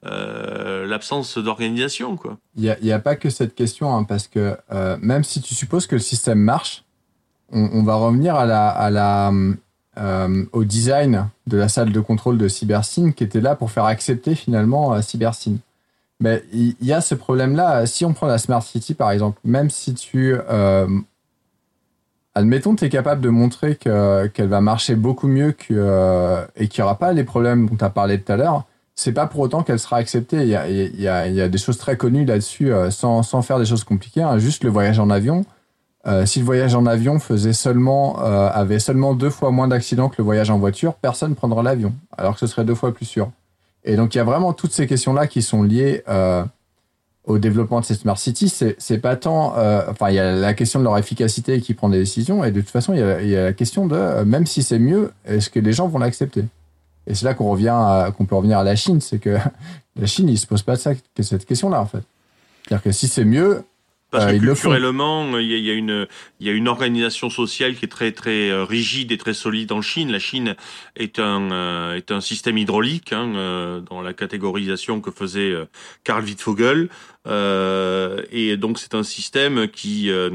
l'absence d'organisation.
Il n'y a, y a pas que cette question, hein, parce que même si tu supposes que le système marche, on, va revenir à la, à la, au design de la salle de contrôle de CyberSyn qui était là pour faire accepter finalement CyberSyn. Mais il y, a ce problème-là. Si on prend la Smart City par exemple, même si tu. euh, admettons, tu es capable de montrer que- qu'elle va marcher beaucoup mieux que, euh, et qu'il n'y aura pas les problèmes dont tu as parlé tout à l'heure c'est pas pour autant qu'elle sera acceptée. Il y a, des choses très connues là-dessus, euh, sans, sans faire des choses compliquées. hein. Juste le voyage en avion. Euh, si le voyage en avion faisait seulement, avait seulement deux fois moins d'accidents que le voyage en voiture, personne ne prendra l'avion, alors que ce serait deux fois plus sûr. Et donc il y a vraiment toutes ces questions-là qui sont liées euh, au développement de ces smart cities. C'est pas tant, euh, enfin il y a la question de leur efficacité qui prend des décisions, et de toute façon il y a, la question de, euh, même si c'est mieux, est-ce que les gens vont l'accepter? Et c'est là qu'on revient, qu'on peut revenir à la Chine, c'est que (laughs) la Chine, ils se posent pas cette question-là en fait. C'est-à-dire que si c'est mieux,
Parce
Euh,
que culturellement, il y, a, il y a une, il y a une organisation sociale qui est très très euh, rigide et très solide en Chine. La Chine est un euh, est un système hydraulique hein, euh, dans la catégorisation que faisait euh, Karl Wittfogel, Euh, et donc c'est un système qui euh,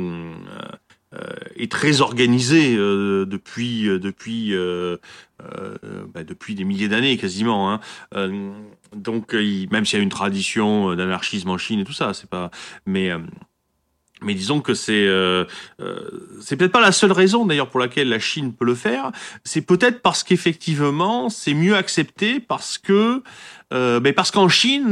euh, est très organisé euh, depuis euh, depuis euh, euh, bah, depuis des milliers d'années quasiment. Hein. Euh, donc euh, il- même s'il y a une tradition euh, d'anarchisme en Chine et tout ça, c'est pas mais euh, mais disons que c'est euh, euh, c'est peut-être pas la seule raison d'ailleurs pour laquelle la Chine peut le faire. C'est peut-être parce qu'effectivement c'est mieux accepté parce que euh, ben parce qu'en Chine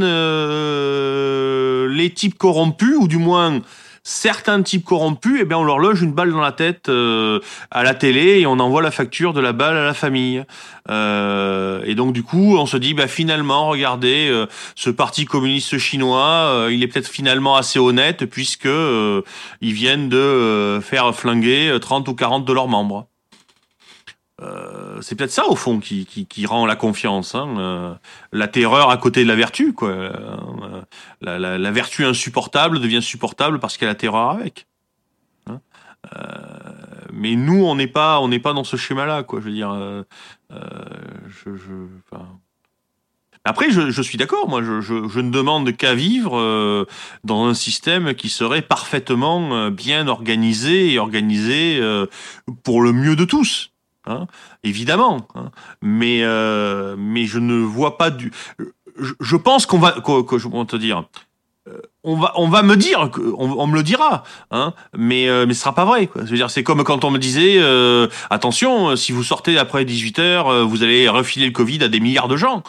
les types corrompus ou du moins certains types corrompus, eh bien on leur loge une balle dans la tête euh, à la télé et on envoie la facture de la balle à la famille. Euh, et donc du coup on se dit bah finalement regardez euh, ce parti communiste chinois, euh, il est peut-être finalement assez honnête puisque euh, ils viennent de euh, faire flinguer euh, 30 ou 40 de leurs membres. Euh, c'est peut-être ça au fond qui, qui, qui rend la confiance, hein, euh, la terreur à côté de la vertu, quoi. Euh, la, la, la vertu insupportable devient supportable parce qu'il y a la terreur avec. Hein. Euh, mais nous, on n'est pas, on n'est pas dans ce schéma-là, quoi. Je veux dire, euh, je, je, enfin, après, je, je suis d'accord. Moi, je, je, je ne demande qu'à vivre euh, dans un système qui serait parfaitement euh, bien organisé et organisé euh, pour le mieux de tous. Hein, évidemment. Hein. Mais, euh, mais je ne vois pas du. je, pense qu'on va, que, je vais te dire, on va, on va me dire, on, on me le dira, hein, mais euh, mais ce sera pas vrai. Quoi. Je c'est comme quand on me disait, euh, attention, si vous sortez après 18 heures, euh, vous allez refiler le Covid à des milliards de gens.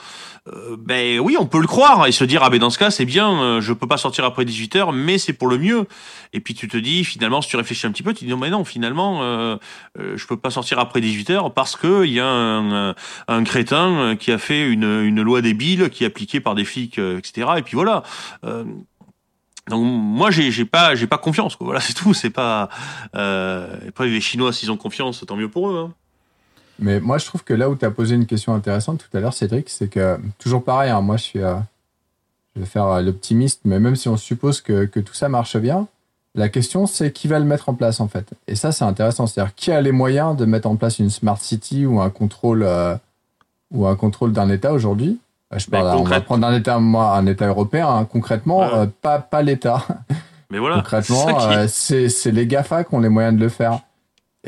Euh, ben oui, on peut le croire et se dire ah ben dans ce cas c'est bien, euh, je peux pas sortir après 18 heures, mais c'est pour le mieux. Et puis tu te dis finalement si tu réfléchis un petit peu, tu te dis non mais non finalement euh, euh je peux pas sortir après 18 heures parce que il y a un, un, crétin qui a fait une, une loi débile qui est appliquée par des flics etc. Et puis voilà. donc moi j'ai pas j'ai pas confiance. Voilà (laughs) c'est tout. C'est pas après les Chinois s'ils ont confiance tant mieux pour eux. Hein.
Mais moi, je trouve que là où tu as posé une question intéressante tout à l'heure, Cédric, c'est que, toujours pareil, hein, moi, je suis. Euh, je vais faire euh, l'optimiste, mais même si on suppose que, que, tout ça marche bien, la question, c'est qui va le mettre en place, en fait. Et ça, c'est intéressant. C'est-à-dire, qui a les moyens de mettre en place une smart city ou un contrôle, euh, ou un contrôle d'un État aujourd'hui? Je parle, on va prendre un État, moi, un État européen, hein, concrètement, pas, pas l'État.
Mais voilà. (laughs)
concrètement, c'est les GAFA qui ont les moyens de le faire.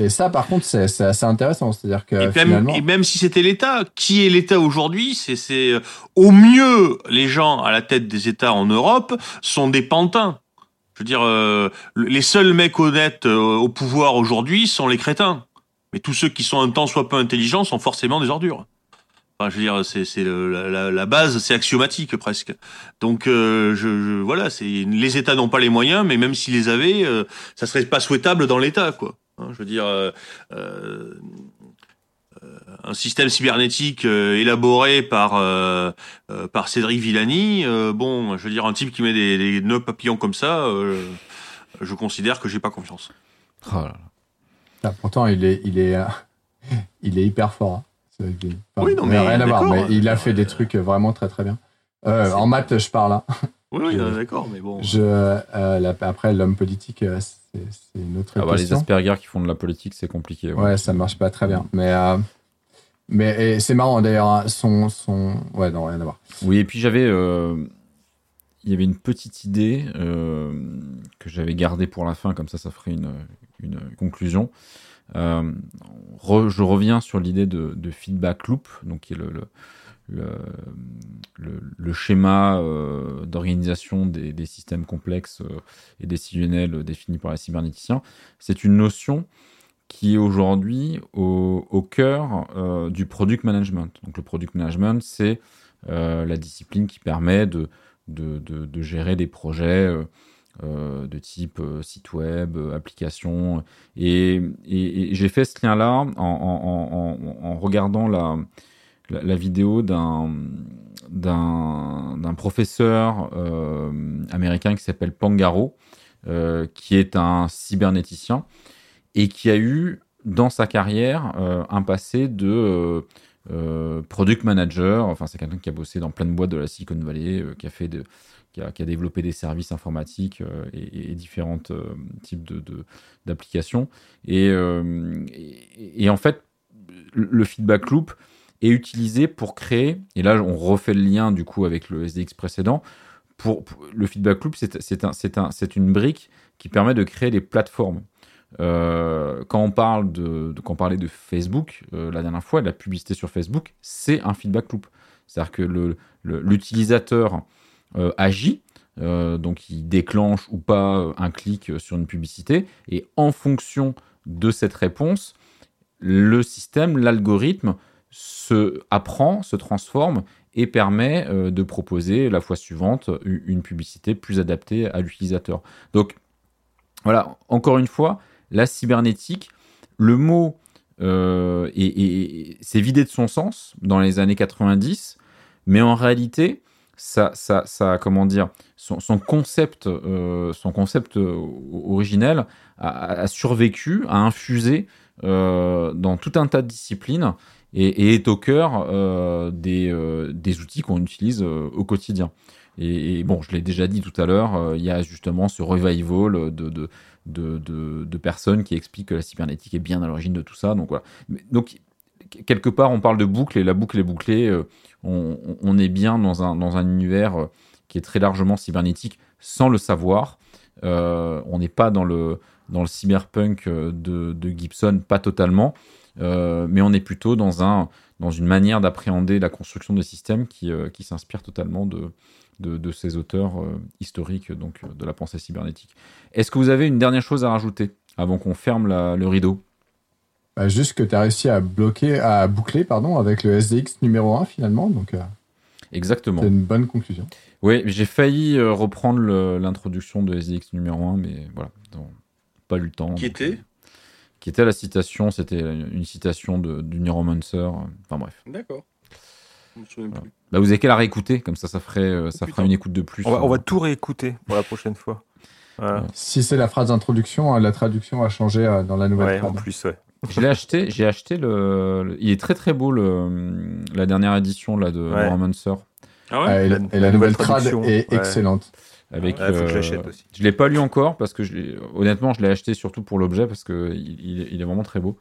Et ça, par contre, c'est assez intéressant. C'est-à-dire que
et même, et même si c'était l'État, qui est l'État aujourd'hui C'est euh, au mieux les gens à la tête des États en Europe sont des pantins. Je veux dire, euh, les seuls mecs honnêtes euh, au pouvoir aujourd'hui sont les crétins. Mais tous ceux qui sont un temps soit peu intelligents sont forcément des ordures. Enfin, je veux dire, c'est la, la, base, c'est axiomatique presque. Donc, je, je, voilà, c'est les États n'ont pas les moyens, mais même s'ils les avaient, ça serait pas souhaitable dans l'État, quoi. Hein, je veux dire, euh, euh, un système cybernétique euh, élaboré par par Cédric Villani, bon, je veux dire, un type qui met des, des nœuds papillons comme ça, je considère que j'ai pas confiance.
Oh ah, pourtant, il est, il est, il est hyper fort.
Hein. oui, non, mais
rien à voir. Mais il a fait des trucs vraiment très très bien. en maths, je parle. Hein.
Oui, oui d'accord, mais bon.
Je, après, l'homme politique, c'est une autre ah bah,
les Asperger qui font de la politique, c'est compliqué.
Ouais. ça marche pas très bien. Mais, euh, mais c'est marrant d'ailleurs, hein, son, son. Ouais, non, rien à voir.
Oui, et puis j'avais. Euh, il y avait une petite idée euh, que j'avais gardée pour la fin, comme ça, ça ferait une, une conclusion. je reviens sur l'idée de, de, feedback loop, donc qui est le, le le, schéma euh, d'organisation des, systèmes complexes euh, et décisionnels définis par les cybernéticiens, c'est une notion qui est aujourd'hui au, cœur euh, du product management. Donc le product management, c'est la discipline qui permet de, gérer des projets de type site web, application. Et, j'ai fait ce lien-là en, en, en, en regardant la, la, vidéo d'un d'un professeur euh, américain qui s'appelle Pangaro, euh, qui est un cybernéticien et qui a eu dans sa carrière euh, un passé de product manager. Enfin, c'est quelqu'un qui a bossé dans plein de boîtes de la Silicon Valley, qui a fait de, qui a, qui a, développé des services informatiques et, et, différents types d'applications. De, et, et, et, en fait, le feedback loop, est utilisé pour créer, et là on refait le lien du coup avec le SDX précédent, pour, le feedback loop, c'est un, un, une brique qui permet de créer des plateformes. Euh, quand on parle de, quand on parlait de Facebook euh, la dernière fois, la publicité sur Facebook, c'est un feedback loop. C'est-à-dire que l'utilisateur euh, agit, donc il déclenche ou pas un clic sur une publicité, et en fonction de cette réponse, le système, l'algorithme se apprend, se transforme et permet euh, de proposer la fois suivante une publicité plus adaptée à l'utilisateur. Donc voilà, encore une fois, la cybernétique, le mot euh, s'est vidé de son sens dans les années 90, mais en réalité, ça, ça, ça comment dire, son, concept, euh, son concept originel a, survécu, a infusé dans tout un tas de disciplines et, est au cœur euh, des, euh, des, outils qu'on utilise euh, au quotidien. Et, bon, je l'ai déjà dit tout à l'heure, il y a justement ce revival de, de, de, personnes qui expliquent que la cybernétique est bien à l'origine de tout ça. Donc voilà. Donc quelque part, on parle de boucle et la boucle est bouclée. On, est bien dans un, dans un univers qui est très largement cybernétique sans le savoir. on n'est pas dans le, dans le cyberpunk de Gibson, pas totalement. Euh, mais on est plutôt dans, un, dans une manière d'appréhender la construction de systèmes qui, euh, qui s'inspire totalement de, de, de, ces auteurs euh, historiques donc, de la pensée cybernétique. Est-ce que vous avez une dernière chose à rajouter avant qu'on ferme la, le rideau?
Bah, Juste que tu as réussi à bloquer, à boucler pardon, avec le SDX numéro 1 finalement. Donc,
Exactement.
C'est une bonne conclusion.
Oui, j'ai failli reprendre l'introduction de SDX numéro 1, mais voilà, donc, pas eu le temps.
Qui était?
Qui était la citation, c'était une citation de, du Neuromancer. Enfin bref.
D'accord.
Voilà. Bah, vous avez qu'à la réécouter, comme ça, ça ferait, ça fera une écoute de plus.
On va, on va tout réécouter pour la prochaine fois.
Voilà. Si c'est la phrase d'introduction, la traduction a changé dans la nouvelle.
Ouais, en plus, ouais. (laughs)
Je l'ai acheté, j'ai acheté le, le, Il est très très beau, le, la dernière édition là, de ouais. Neuromancer.
Ah ouais
et, la, et, la, nouvelle trad est ouais. excellente.
Avec,
ouais, faut que je l'achète aussi.
Je l'ai pas lu encore parce que je honnêtement je l'ai acheté surtout pour l'objet parce que il, il, est vraiment très beau.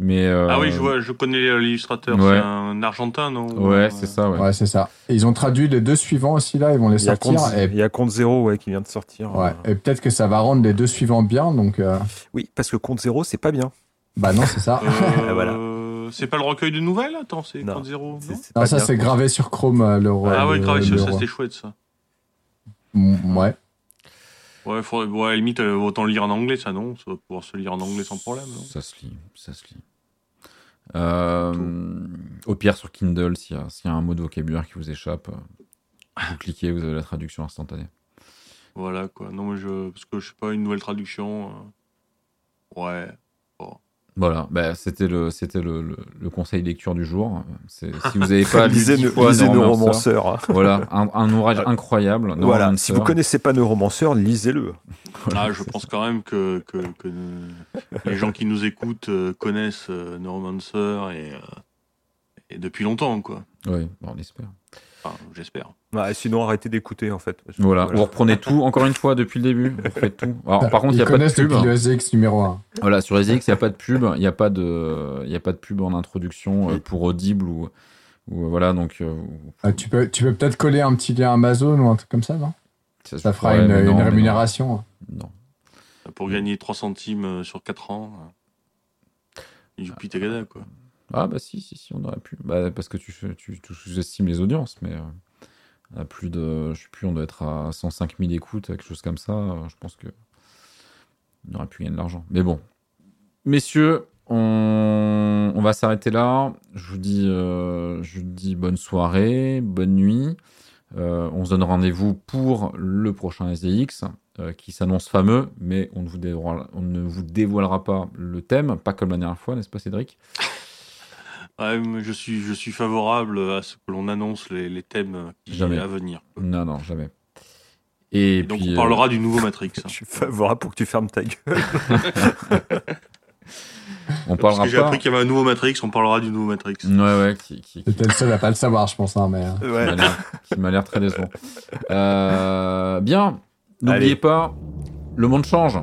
Mais euh...
ah oui, je vois, je connais l'illustrateur. Ouais. C'est un Argentin, non
Ouais, c'est ça. Ouais,
ouais c'est ça. Et ils ont traduit les deux suivants aussi là, ils vont les
il
sortir.
Compte,
et...
Il y a Compte Zéro, ouais, qui vient de sortir.
Ouais. Et peut-être que ça va rendre les deux suivants bien, donc. Euh...
Oui, parce que Compte Zéro, c'est pas bien.
Bah non, c'est ça.
Euh, (laughs)
voilà.
C'est pas le recueil de nouvelles Attends, c'est Compte Zéro. Non,
non ça c'est gravé sur Chrome le roi.
Ah ouais, gravé sur ça, c'était chouette ça.
Mm, ouais.
Ouais, faudrait, ouais, à la limite, euh, autant le lire en anglais, ça non? Ça va pouvoir se lire en anglais sans problème. Non?
Ça se lit, ça se lit. Euh, au pire, sur Kindle, s'il y, y, a un mot de vocabulaire qui vous échappe, vous cliquez, vous avez la traduction instantanée.
Voilà, quoi. Non, mais je. Parce que je sais pas, une nouvelle traduction. Euh... Ouais. Bon.
Voilà, bah, c'était le c'était le, le, le, conseil lecture du jour. Si vous n'avez (laughs) pas
lisez,
lu
fois lisez Neuromancer,
voilà, un, un, ouvrage (laughs) incroyable.
Voilà, si vous connaissez pas Neuromancer, lisez-le.
Voilà. Ah, je pense quand même que, que, que les gens qui nous écoutent euh, connaissent Neuromancer et, euh, et depuis longtemps, quoi.
Oui, bon, on espère.
Enfin, j'espère.
Ouais, sinon, arrêtez d'écouter, en fait.
Voilà. voilà. vous reprenez tout, encore une fois, depuis le début. Vous refaites tout. Alors, par contre, il n'y a pas de pub.
Le SX numéro 1.
Voilà, sur SX, il n'y a pas de pub. Il n'y a, pas de... Il y a pas de pub en introduction euh, pour Audible ou. ou voilà, donc. Euh,
ah, tu peux tu peux peut-être coller un petit lien Amazon ou un truc comme ça, non? Ça, ça fera une, non, une rémunération.
Non.
Pour gagner 3 centimes sur 4 ans. Youpi Tagada, quoi.
Ah bah si, si, si, on aurait pu. Bah, parce que tu, tu, sous-estimes les audiences, mais euh, à plus de, je sais plus, on doit être à 105 000 écoutes, quelque chose comme ça. Euh, je pense que on aurait pu gagner de l'argent. Mais bon, messieurs, on, on va s'arrêter là. Je vous dis, euh, je vous dis bonne soirée, bonne nuit. Euh, on se donne rendez-vous pour le prochain SDX qui s'annonce fameux, mais on ne, vous dévoilera, on ne vous dévoilera pas le thème, pas comme la dernière fois, n'est-ce pas Cédric?
Ouais, je suis, je suis favorable à ce que l'on annonce les, les thèmes qui
jamais.
à venir.
Non, non, jamais. Et,
Et donc
puis,
on parlera euh... du nouveau Matrix. (laughs)
je suis favorable pour que tu fermes ta gueule. (laughs)
on parlera
Parce que j'ai appris qu'il y avait un nouveau Matrix, on parlera du nouveau Matrix.
Ouais, ouais. Qui, qui,
C'était le seul à pas le savoir, je pense. Hein, mais...
Ouais.
Qui m'a l'air très décevant. Euh, bien, n'oubliez pas, le monde change.